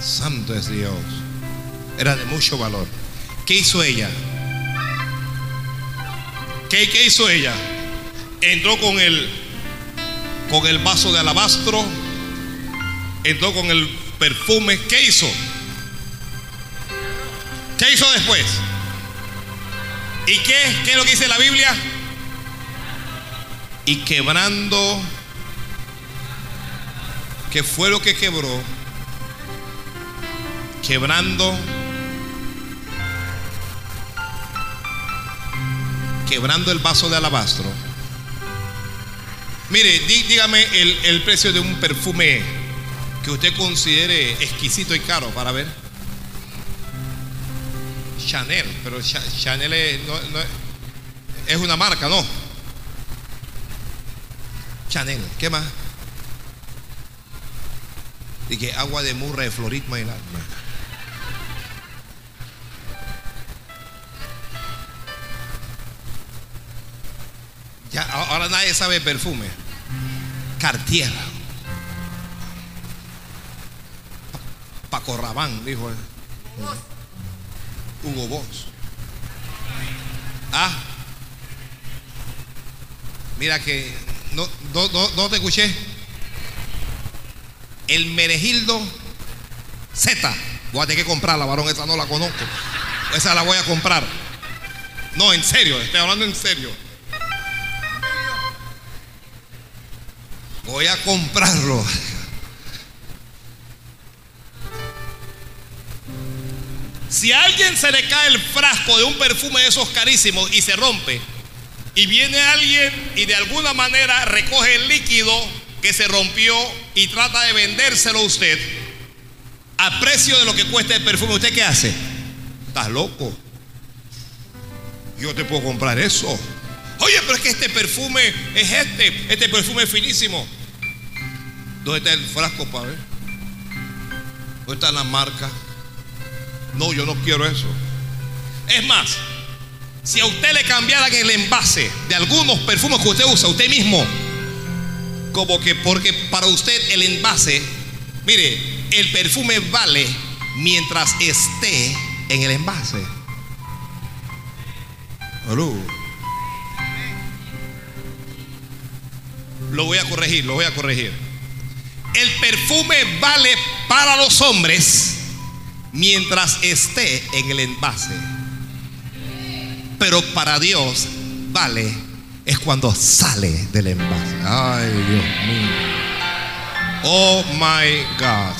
Santo es Dios. Era de mucho valor. ¿Qué hizo ella? ¿Qué, qué hizo ella? Entró con el con el vaso de alabastro. Entró con el perfume. ¿Qué hizo? ¿Qué hizo después? ¿Y qué? ¿Qué es lo que dice la Biblia? Y quebrando, ¿qué fue lo que quebró? Quebrando, quebrando el vaso de alabastro. Mire, dígame el, el precio de un perfume que usted considere exquisito y caro para ver. Chanel, pero Chanel es, una marca, ¿no? Chanel, ¿qué más? Y que agua de murra de florismo y alma. Ya, ahora nadie sabe perfume. Cartier. Paco Rabán, dijo él. Hugo Boss. Ah, mira que no, no, te escuché. El Meregildo Z. Voy a tener que comprarla, varón. Esa no la conozco. Esa la voy a comprar. No, en serio, estoy hablando en serio. Voy a comprarlo. Si a alguien se le cae el frasco de un perfume de esos carísimos y se rompe, y viene alguien y de alguna manera recoge el líquido que se rompió y trata de vendérselo a usted a precio de lo que cuesta el perfume, ¿usted qué hace? Estás loco. Yo te puedo comprar eso. Oye, pero es que este perfume es este, este perfume es finísimo. ¿Dónde está el frasco para ver? ¿Dónde está la marca? No, yo no quiero eso. Es más, si a usted le cambiaran el envase de algunos perfumes que usted usa, usted mismo, como que porque para usted el envase, mire, el perfume vale mientras esté en el envase. Lo voy a corregir, lo voy a corregir. El perfume vale para los hombres mientras esté en el envase. Pero para Dios vale es cuando sale del envase. Ay, Dios mío. Oh my God.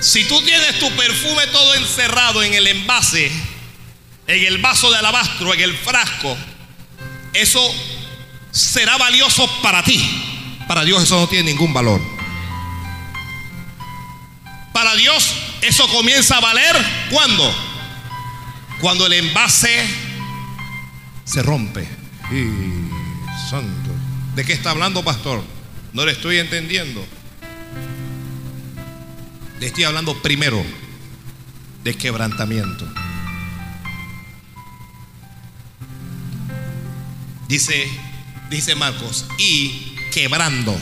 Si tú tienes tu perfume todo encerrado en el envase, en el vaso de alabastro, en el frasco, eso será valioso para ti. Para Dios eso no tiene ningún valor. Para Dios eso comienza a valer cuando? Cuando el envase se rompe. Y santo. ¿De qué está hablando, pastor? No le estoy entendiendo. Le estoy hablando primero de quebrantamiento. Dice, dice Marcos, y quebrando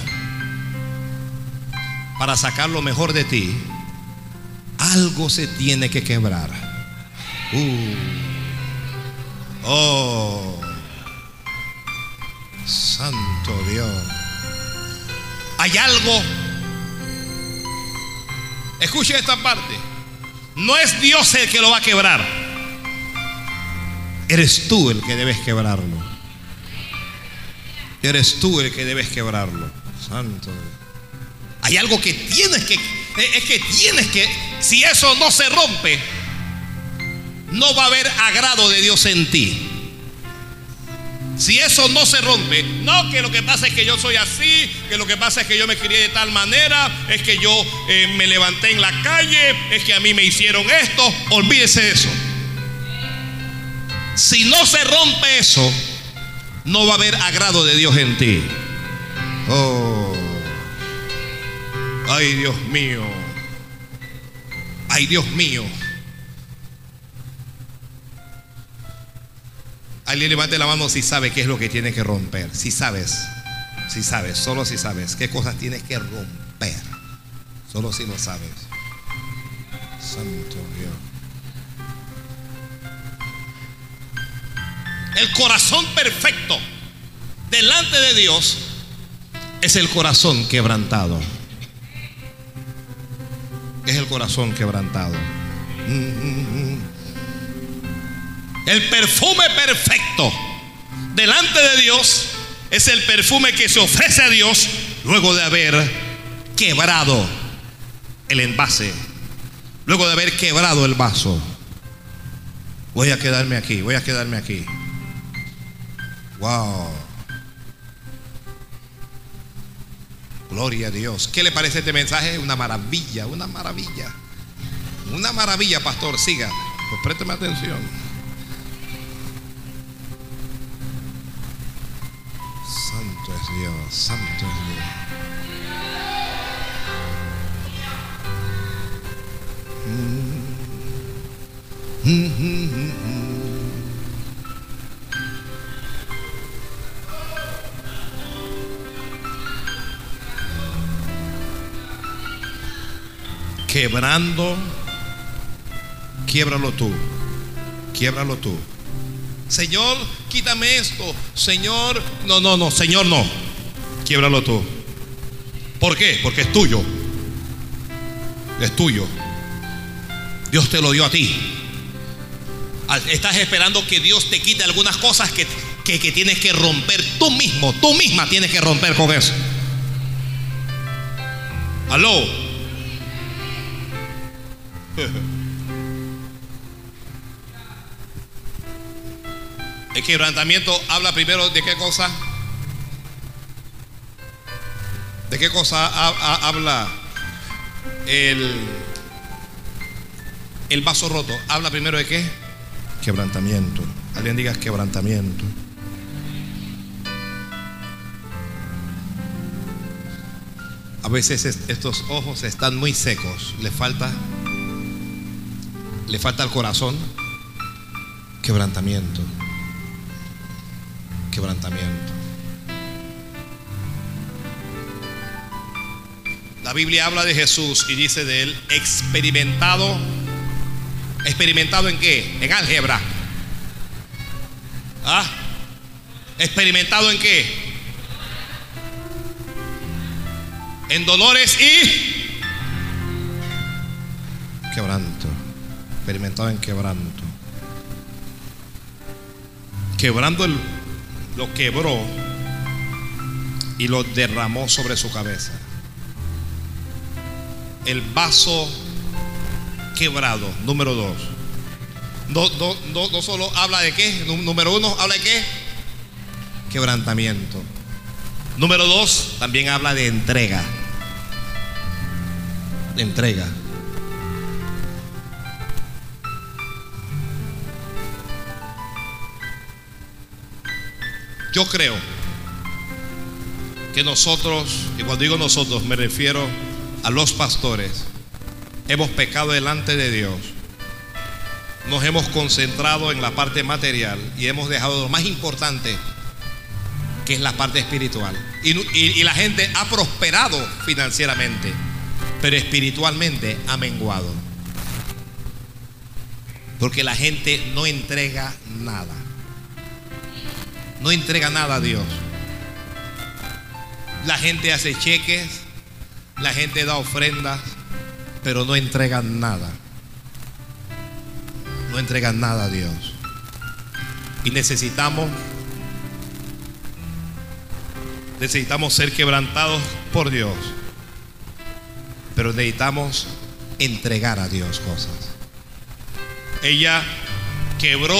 para sacar lo mejor de ti, algo se tiene que quebrar. Uh. Oh, santo Dios. Hay algo. Escuche esta parte. No es Dios el que lo va a quebrar. Eres tú el que debes quebrarlo. Eres tú el que debes quebrarlo. Santo. Hay algo que tienes que, es que tienes que, si eso no se rompe, no va a haber agrado de Dios en ti. Si eso no se rompe, no que lo que pasa es que yo soy así, que lo que pasa es que yo me crié de tal manera, es que yo eh, me levanté en la calle, es que a mí me hicieron esto, olvídese de eso. Si no se rompe eso, no va a haber agrado de Dios en ti. Oh. Ay, Dios mío. Ay, Dios mío. Alguien levante la mano si sabe qué es lo que tiene que romper. Si sabes, si sabes, solo si sabes qué cosas tienes que romper. Solo si lo sabes. Santo Dios. El corazón perfecto delante de Dios es el corazón quebrantado. Es el corazón quebrantado. El perfume perfecto delante de Dios es el perfume que se ofrece a Dios luego de haber quebrado el envase, luego de haber quebrado el vaso. Voy a quedarme aquí, voy a quedarme aquí. Wow. Gloria a Dios. ¿Qué le parece este mensaje? Una maravilla, una maravilla. Una maravilla, pastor. Siga. Pues présteme atención. Santo es Dios, santo es Dios. Mm. Mm, mm, quebrando, quiebralo tú, quiebralo tú. Señor, quítame esto. Señor, no, no, no, Señor, no. Quiebralo tú. ¿Por qué? Porque es tuyo. Es tuyo. Dios te lo dio a ti. Estás esperando que Dios te quite algunas cosas que, que, que tienes que romper tú mismo. Tú misma tienes que romper con eso. Aló. (laughs) El quebrantamiento habla primero de qué cosa. ¿De qué cosa habla el, el vaso roto? Habla primero de qué? Quebrantamiento. Alguien diga quebrantamiento. A veces estos ojos están muy secos. Le falta le falta el corazón. Quebrantamiento. Quebrantamiento. La Biblia habla de Jesús y dice de él experimentado. ¿Experimentado en qué? En álgebra. ¿Ah? ¿Experimentado en qué? En dolores y quebranto. Experimentado en quebranto. Quebrando el, lo quebró y lo derramó sobre su cabeza. El vaso quebrado, número dos. no, no solo habla de qué, número uno, habla de qué? Quebrantamiento. Número dos, también habla de entrega. De entrega. Yo creo que nosotros, y cuando digo nosotros me refiero a los pastores, hemos pecado delante de Dios. Nos hemos concentrado en la parte material y hemos dejado lo más importante, que es la parte espiritual. Y, la gente ha prosperado financieramente, pero espiritualmente ha menguado. Porque la gente no entrega nada. No entrega nada a Dios. La gente hace cheques, la gente da ofrendas, pero no entrega nada. No entrega nada a Dios. Y necesitamos necesitamos ser quebrantados por Dios. Pero necesitamos entregar a Dios cosas. Ella quebró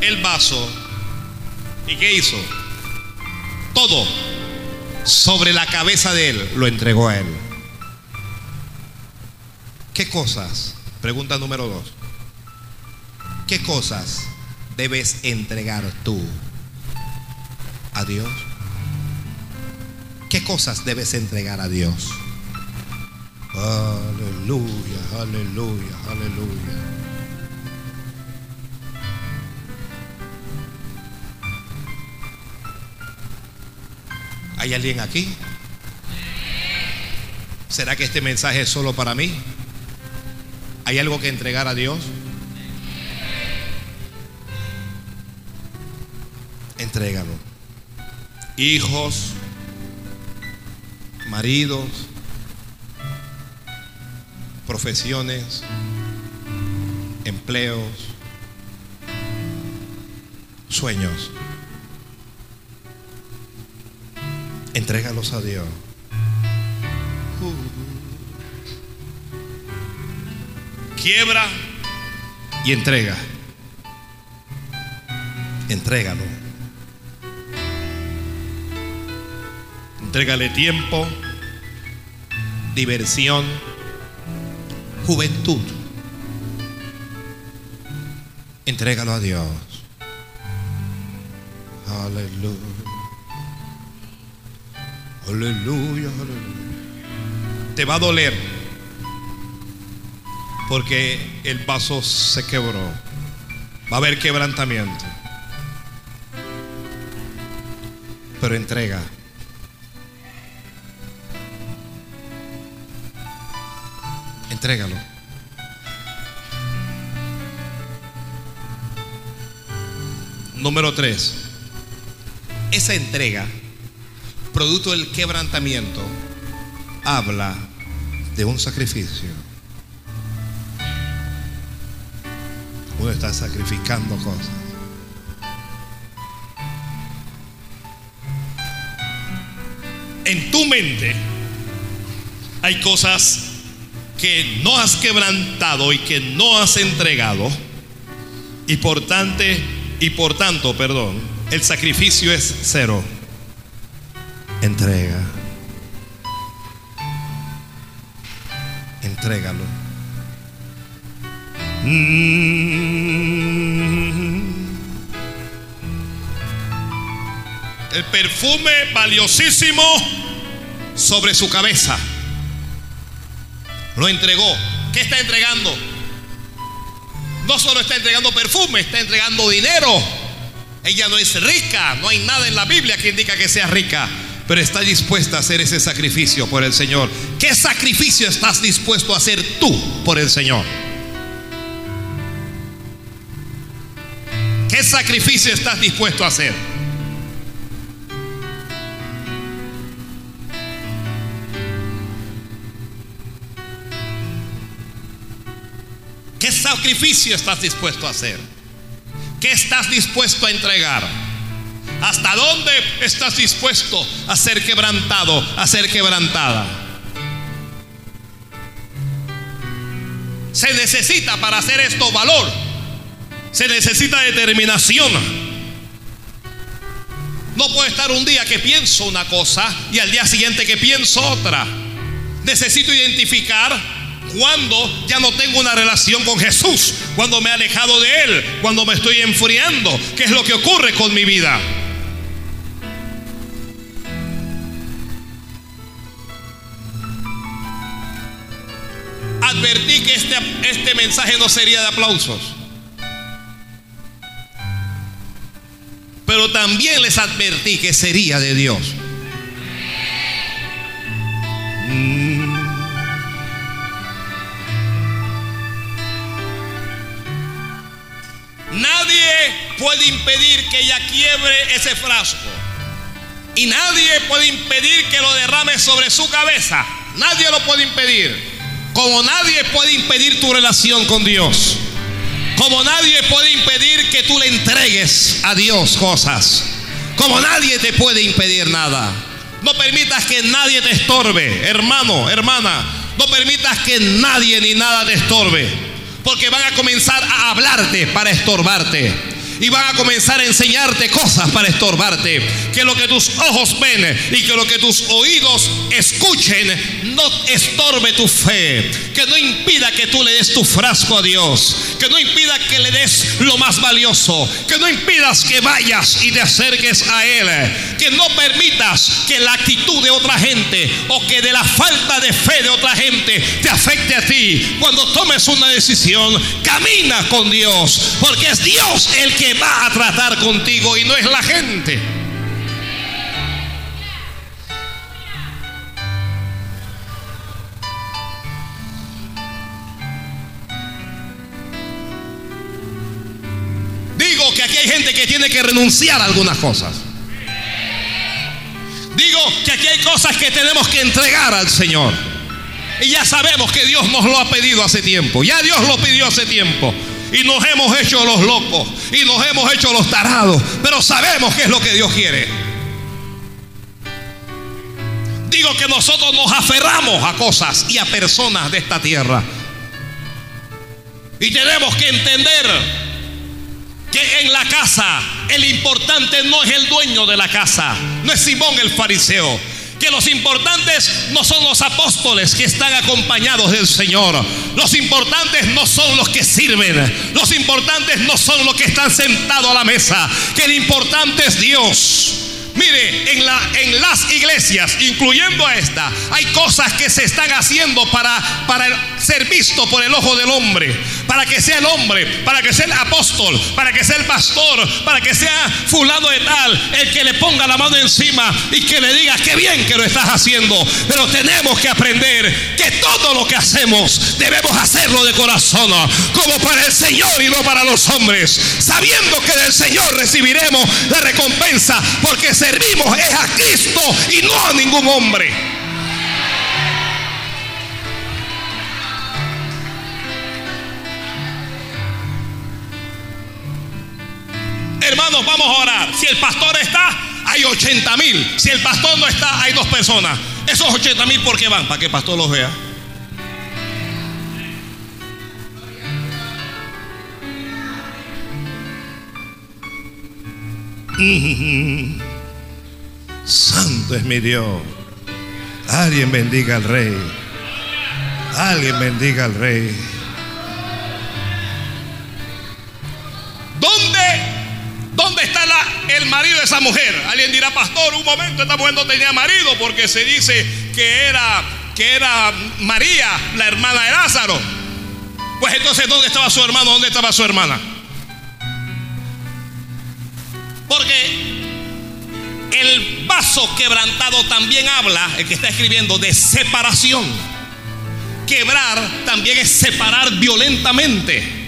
el vaso ¿Y qué hizo? Todo sobre la cabeza de él lo entregó a él. ¿Qué cosas? Pregunta número dos. ¿Qué cosas debes entregar tú a Dios? ¿Qué cosas debes entregar a Dios? Aleluya, aleluya, aleluya. ¿Hay alguien aquí? ¿Será que este mensaje es solo para mí? ¿Hay algo que entregar a Dios? Entrégalo. Hijos, maridos, profesiones, empleos, sueños. Entrégalos a Dios. Quiebra y entrega. Entrégalo. Entrégale tiempo, diversión, juventud. Entrégalo a Dios. Aleluya. Aleluya, aleluya. Te va a doler porque el vaso se quebró. Va a haber quebrantamiento. Pero entrega. Entrégalo. Número tres. Esa entrega producto del quebrantamiento, habla de un sacrificio. Uno está sacrificando cosas. En tu mente hay cosas que no has quebrantado y que no has entregado. Y por tanto, y por tanto, perdón, el sacrificio es cero entrega. Entrégalo. El perfume valiosísimo sobre su cabeza. Lo entregó. ¿Qué está entregando? No solo está entregando perfume, está entregando dinero. Ella no es rica, no hay nada en la Biblia que indica que sea rica pero está dispuesta a hacer ese sacrificio por el Señor. ¿Qué sacrificio estás dispuesto a hacer tú por el Señor? ¿Qué sacrificio estás dispuesto a hacer? ¿Qué sacrificio estás dispuesto a hacer? ¿Qué estás dispuesto a entregar? ¿Hasta dónde estás dispuesto a ser quebrantado, a ser quebrantada? Se necesita para hacer esto valor. Se necesita determinación. No puedo estar un día que pienso una cosa y al día siguiente que pienso otra. Necesito identificar cuando ya no tengo una relación con Jesús, cuando me he alejado de Él, cuando me estoy enfriando, qué es lo que ocurre con mi vida. Advertí que este, este mensaje no sería de aplausos. Pero también les advertí que sería de Dios. Nadie puede impedir que ella quiebre ese frasco. Y nadie puede impedir que lo derrame sobre su cabeza. Nadie lo puede impedir. Como nadie puede impedir tu relación con Dios. Como nadie puede impedir que tú le entregues a Dios cosas. Como nadie te puede impedir nada. No permitas que nadie te estorbe, hermano, hermana. No permitas que nadie ni nada te estorbe. Porque van a comenzar a hablarte para estorbarte. Y van a comenzar a enseñarte cosas para estorbarte. Que lo que tus ojos ven y que lo que tus oídos escuchen no estorbe tu fe. Que no impida que tú le des tu frasco a Dios. Que no impida que le des lo más valioso. Que no impidas que vayas y te acerques a Él. Que no permitas que la actitud de otra gente o que de la falta de fe de otra gente te afecte a ti. Cuando tomes una decisión, camina con Dios. Porque es Dios el que va a tratar contigo y no es la gente. Hay gente que tiene que renunciar a algunas cosas. Digo que aquí hay cosas que tenemos que entregar al Señor. Y ya sabemos que Dios nos lo ha pedido hace tiempo. Ya Dios lo pidió hace tiempo. Y nos hemos hecho los locos. Y nos hemos hecho los tarados. Pero sabemos qué es lo que Dios quiere. Digo que nosotros nos aferramos a cosas y a personas de esta tierra. Y tenemos que entender que en la casa el importante no es el dueño de la casa, no es Simón el fariseo. Que los importantes no son los apóstoles que están acompañados del Señor. Los importantes no son los que sirven. Los importantes no son los que están sentados a la mesa. Que el importante es Dios. Mire, en, la, en las iglesias, incluyendo a esta, hay cosas que se están haciendo para, para ser visto por el ojo del hombre. Para que sea el hombre, para que sea el apóstol, para que sea el pastor, para que sea fulano de tal, el que le ponga la mano encima y que le diga qué bien que lo estás haciendo. Pero tenemos que aprender que todo lo que hacemos debemos hacerlo de corazón, como para el Señor y no para los hombres, sabiendo que del Señor recibiremos la recompensa, porque servimos es a Cristo y no a ningún hombre. Hermanos, vamos a orar. Si el pastor está, hay 80 mil. Si el pastor no está, hay dos personas. Esos 80 mil, ¿por qué van? Para que el pastor los vea. (laughs) Santo es mi Dios. Alguien bendiga al rey. Alguien bendiga al rey. El marido de esa mujer? Alguien dirá, pastor, un momento, esta mujer no tenía marido porque se dice que era, que era María, la hermana de Lázaro. Pues entonces, ¿dónde estaba su hermano? ¿Dónde estaba su hermana? Porque el vaso quebrantado también habla, el que está escribiendo, de separación. Quebrar también es separar violentamente.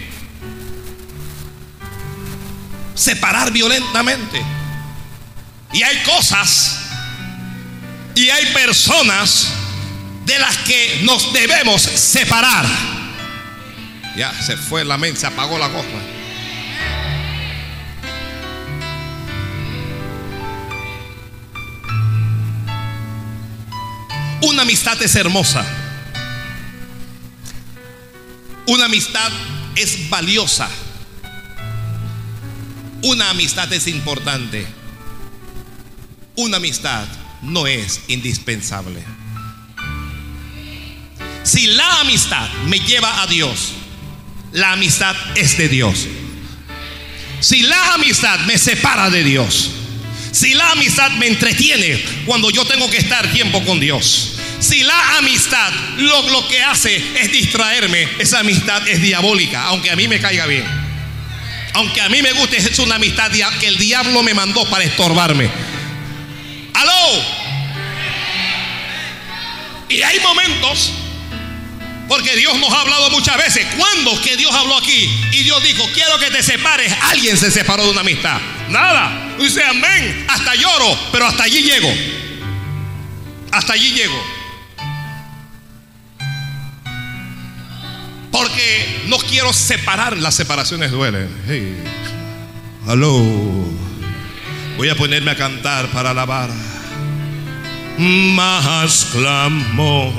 Separar violentamente. Y hay cosas y hay personas de las que nos debemos separar. Ya se fue la mente, se apagó la cosa. Una amistad es hermosa. Una amistad es valiosa. Una amistad es importante. Una amistad no es indispensable. Si la amistad me lleva a Dios, la amistad es de Dios. Si la amistad me separa de Dios, si la amistad me entretiene cuando yo tengo que estar tiempo con Dios, si la amistad lo, que hace es distraerme, esa amistad es diabólica, aunque a mí me caiga bien. Aunque a mí me guste, es una amistad que el diablo me mandó para estorbarme. ¡Aló! Y hay momentos porque Dios nos ha hablado muchas veces. ¿Cuándo que Dios habló aquí? Y Dios dijo, quiero que te separes. Alguien se separó de una amistad. Nada. Dice, amén. Hasta lloro, pero hasta allí llego. Hasta allí llego. Porque no quiero separar. Las separaciones duelen. Hey. Aló. Voy a ponerme a cantar para alabar. Más clamor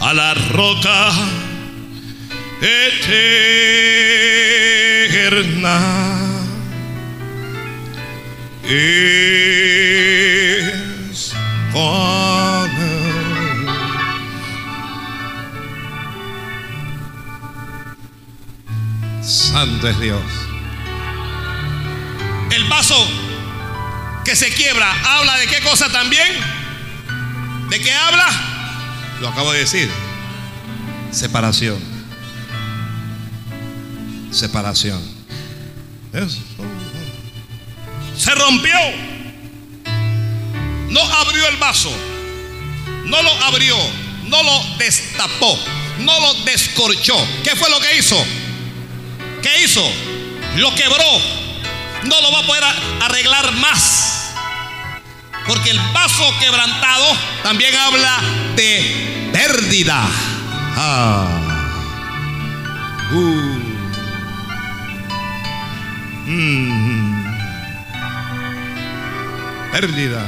a la roca eterna. Es con Santo es Dios. El vaso que se quiebra, ¿habla de qué cosa también? ¿De qué habla? Lo acabo de decir. Separación. Separación. Eso. Se rompió. No abrió el vaso. No lo abrió. No lo destapó. No lo descorchó. ¿Qué fue lo que hizo? ¿Qué hizo? Lo quebró. No lo va a poder arreglar más. Porque el vaso quebrantado también habla de pérdida. Ah. Uh. Mm. Pérdida.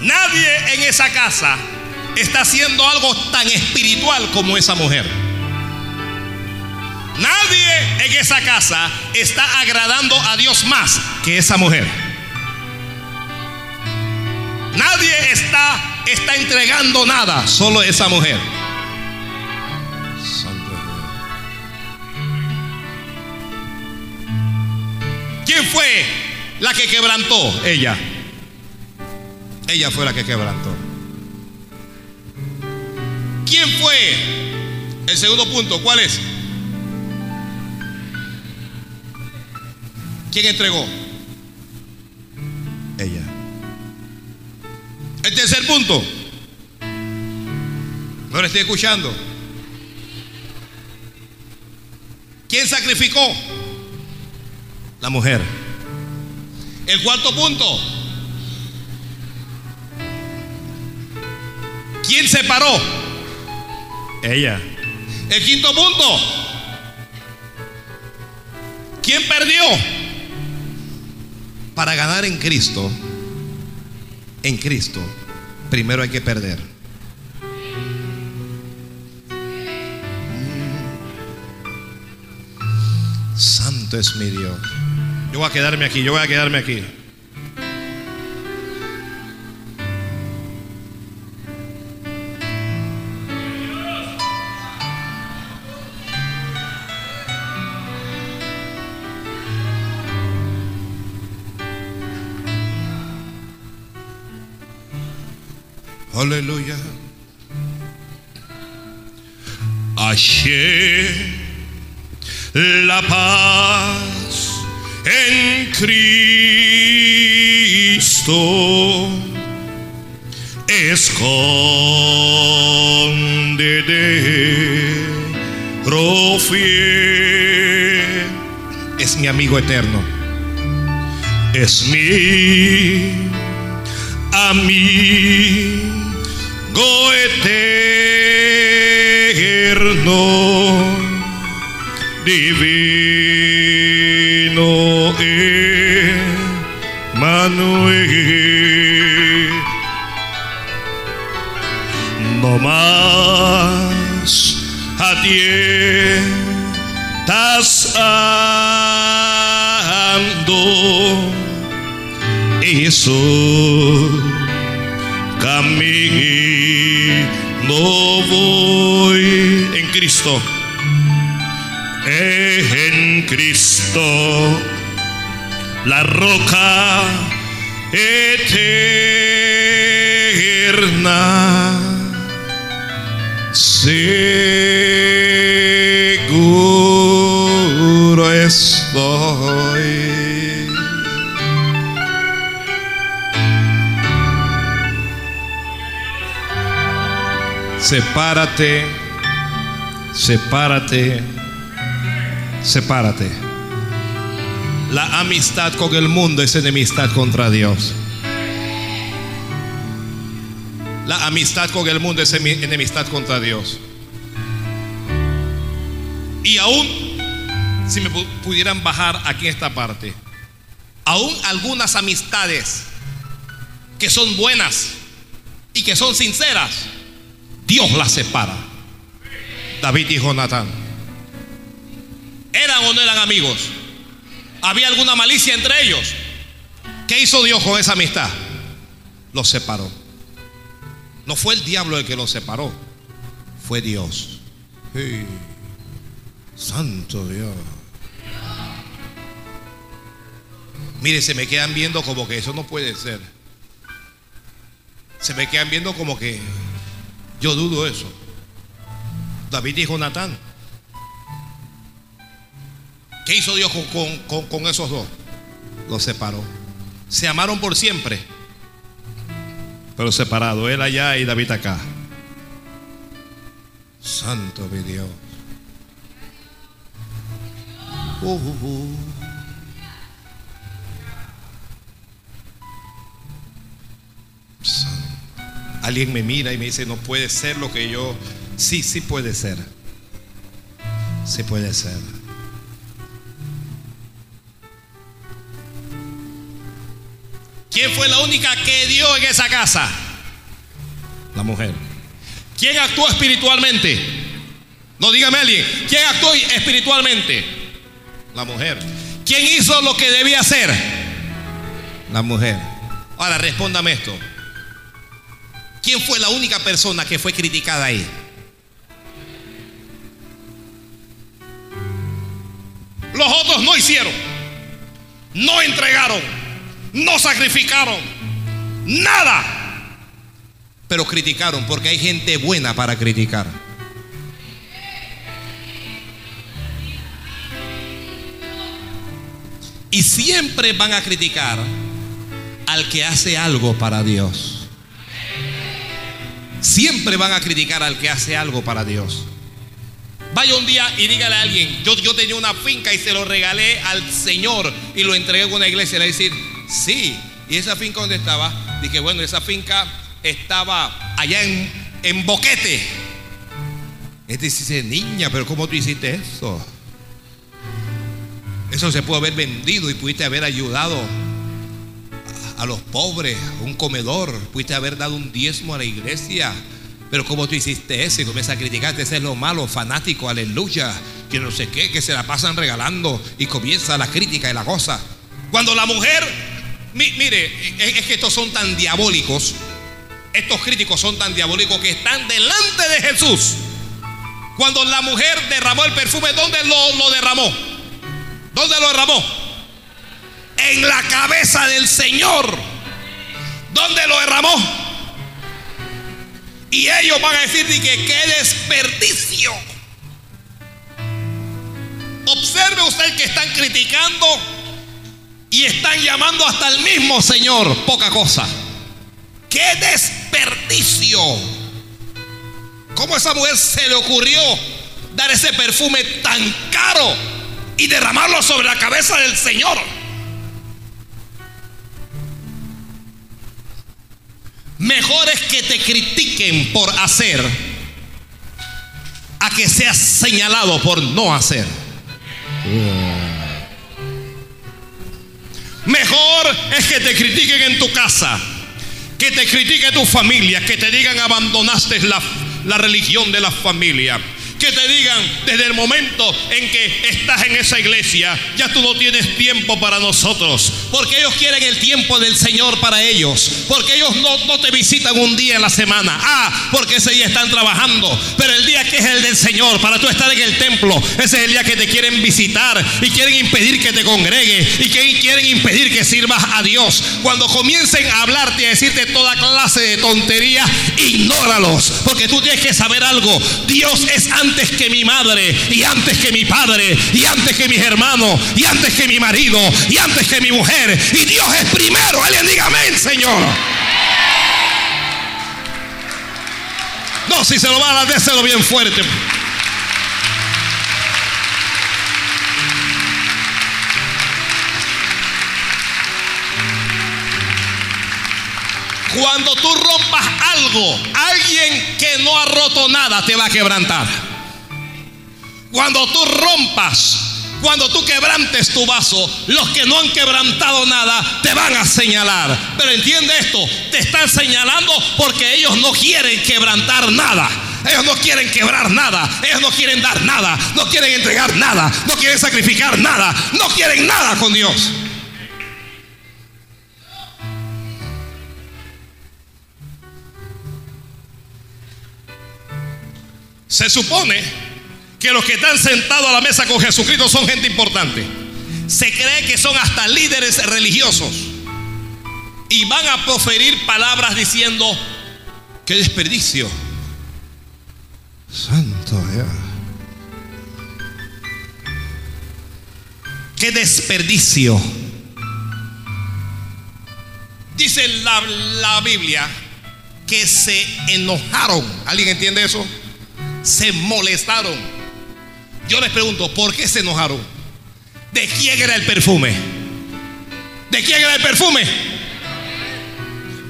Nadie en esa casa está haciendo algo tan espiritual como esa mujer. Nadie en esa casa está agradando a Dios más que esa mujer. Nadie está, está entregando nada, solo esa mujer. ¿Quién fue la que quebrantó? Ella. Ella fue la que quebrantó. ¿Quién fue? El segundo punto, ¿cuál es? ¿Quién entregó? Ella. El tercer punto. No le estoy escuchando. ¿Quién sacrificó? La mujer. El cuarto punto. ¿Quién se paró? Ella. El quinto punto. ¿Quién perdió? Para ganar en Cristo, en Cristo, primero hay que perder. Santo es mi Dios. Yo voy a quedarme aquí, yo voy a quedarme aquí. Aleluya. Ayer la paz en Cristo esconde de fiel. Es mi amigo eterno. Es mi amigo eterno, divino Emmanuel. No más a ti estás ando eso Cristo en Cristo la roca eterna. Seguro estoy. Sepárate, sepárate, sepárate. La amistad con el mundo es enemistad contra Dios. La amistad con el mundo es enemistad contra Dios. Y aún, si me pudieran bajar aquí en esta parte, aún algunas amistades que son buenas y que son sinceras, Dios las separa. David y Jonatán. ¿Eran o no eran amigos? ¿Había alguna malicia entre ellos? ¿Qué hizo Dios con esa amistad? Los separó. No fue el diablo el que los separó, fue Dios. Santo Dios. Mire, se me quedan viendo como que eso no puede ser. Se me quedan viendo como que yo dudo eso. David y Jonatán. ¿Qué hizo Dios con, esos dos? Los separó. Se amaron por siempre, pero separado. Él allá y David acá. Santo mi Dios. Uh, uh, uh. Alguien me mira y me dice, no puede ser lo que yo... Sí, sí puede ser. Sí puede ser. ¿Quién fue la única que dio en esa casa? La mujer. ¿Quién actuó espiritualmente? No dígame alguien. ¿Quién actuó espiritualmente? La mujer. ¿Quién hizo lo que debía hacer? La mujer. Ahora respóndame esto. ¿Quién fue la única persona que fue criticada ahí? Los otros no hicieron, no entregaron, no sacrificaron, nada. Pero criticaron porque hay gente buena para criticar. Y siempre van a criticar al que hace algo para Dios. Siempre van a criticar al que hace algo para Dios. Vaya un día y dígale a alguien, yo, yo tenía una finca y se lo regalé al Señor y lo entregué a una iglesia. Le decir, sí, y esa finca donde estaba, dije, bueno, esa finca estaba allá en, en Boquete. Este dice, niña, pero ¿cómo tú hiciste eso? Eso se pudo haber vendido y pudiste haber ayudado a los pobres, un comedor, pudiste haber dado un diezmo a la iglesia. Pero como tú hiciste eso y comienzas a criticarte, ese es lo malo, fanático, aleluya, que no sé qué, que se la pasan regalando y comienza la crítica y la cosa. Cuando la mujer, mire, es que estos son tan diabólicos, estos críticos son tan diabólicos que están delante de Jesús. Cuando la mujer derramó el perfume, ¿dónde lo, lo derramó? ¿Dónde lo derramó? en la cabeza del Señor. ¿Dónde lo derramó? Y ellos van a decir que qué desperdicio. Observe usted que están criticando y están llamando hasta el mismo Señor. Poca cosa. ¡Qué desperdicio! ¿Cómo a esa mujer se le ocurrió dar ese perfume tan caro y derramarlo sobre la cabeza del Señor? Mejor es que te critiquen por hacer a que seas señalado por no hacer. Mejor es que te critiquen en tu casa, que te critique tu familia, que te digan abandonaste la, la religión de la familia, que te digan desde el momento en que estás en esa iglesia, ya tú no tienes tiempo para nosotros. Porque ellos quieren el tiempo del Señor para ellos. Porque ellos no, no te visitan un día en la semana. Ah, porque ese día están trabajando. Pero el día que es el del Señor, para tú estar en el templo, ese es el día que te quieren visitar y quieren impedir que te congregues y que quieren impedir que sirvas a Dios. Cuando comiencen a hablarte y a decirte toda clase de tonterías, ignóralos. Porque tú tienes que saber algo. Dios es antes que mi madre y antes que mi padre y antes que mis hermanos y antes que mi marido y antes que mi mujer. Y Dios es primero. Alguien diga amén, Señor. No, si se lo va a dar, déselo bien fuerte. Cuando tú rompas algo, alguien que no ha roto nada te va a quebrantar. Cuando tú rompas, cuando tú quebrantes tu vaso, los que no han quebrantado nada te van a señalar. Pero entiende esto, te están señalando porque ellos no quieren quebrantar nada. Ellos no quieren quebrar nada. Ellos no quieren dar nada. No quieren entregar nada. No quieren sacrificar nada. No quieren nada con Dios. Se supone que los que están sentados a la mesa con Jesucristo son gente importante. Se cree que son hasta líderes religiosos. Y van a proferir palabras diciendo, qué desperdicio. Santo Dios. Qué desperdicio. Dice la, la Biblia que se enojaron. ¿Alguien entiende eso? se molestaron. Yo les pregunto, ¿por qué se enojaron? ¿De quién era el perfume? ¿De quién era el perfume?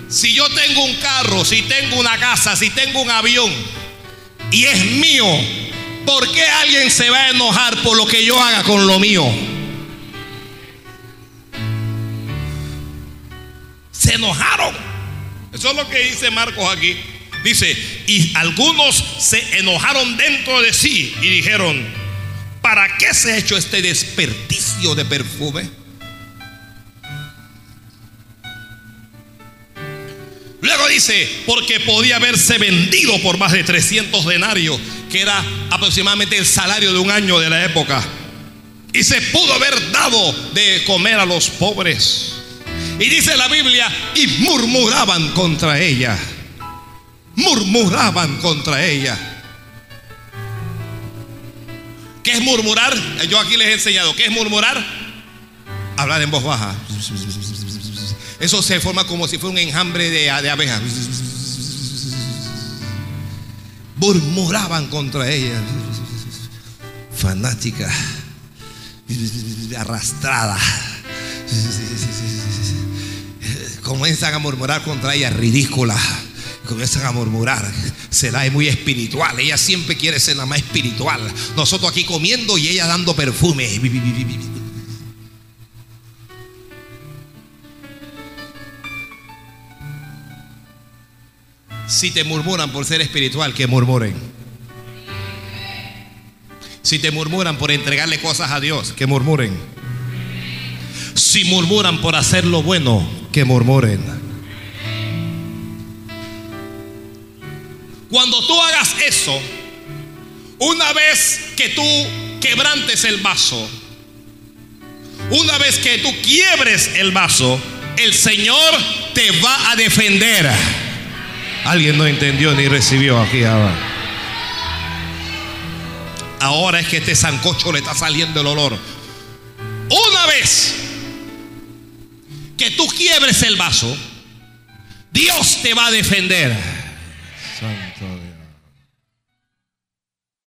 Si yo tengo un carro, si tengo una casa, si tengo un avión y es mío, ¿por qué alguien se va a enojar por lo que yo haga con lo mío? Se enojaron. Eso es lo que dice Marcos aquí. Dice, y algunos se enojaron dentro de sí y dijeron, ¿para qué se ha hecho este desperdicio de perfume? Luego dice, porque podía haberse vendido por más de 300 denarios, que era aproximadamente el salario de un año de la época. Y se pudo haber dado de comer a los pobres. Y dice la Biblia, y murmuraban contra ella murmuraban contra ella. ¿Qué es murmurar? Yo aquí les he enseñado. ¿Qué es murmurar? Hablar en voz baja. Eso se forma como si fuera un enjambre de, de abejas. Murmuraban contra ella. Fanática. Arrastrada. Comienzan a murmurar contra ella. Ridícula comienzan a murmurar. Será muy espiritual. Ella siempre quiere ser la más espiritual. Nosotros aquí comiendo y ella dando perfume. Si te murmuran por ser espiritual, que murmuren. Si te murmuran por entregarle cosas a Dios, que murmuren. Si murmuran por hacer lo bueno, que murmuren. Cuando tú hagas eso, una vez que tú quebrantes el vaso, una vez que tú quiebres el vaso, el Señor te va a defender. Alguien no entendió ni recibió aquí ahora. Ahora es que este sancocho le está saliendo el olor. Una vez que tú quiebres el vaso, Dios te va a defender.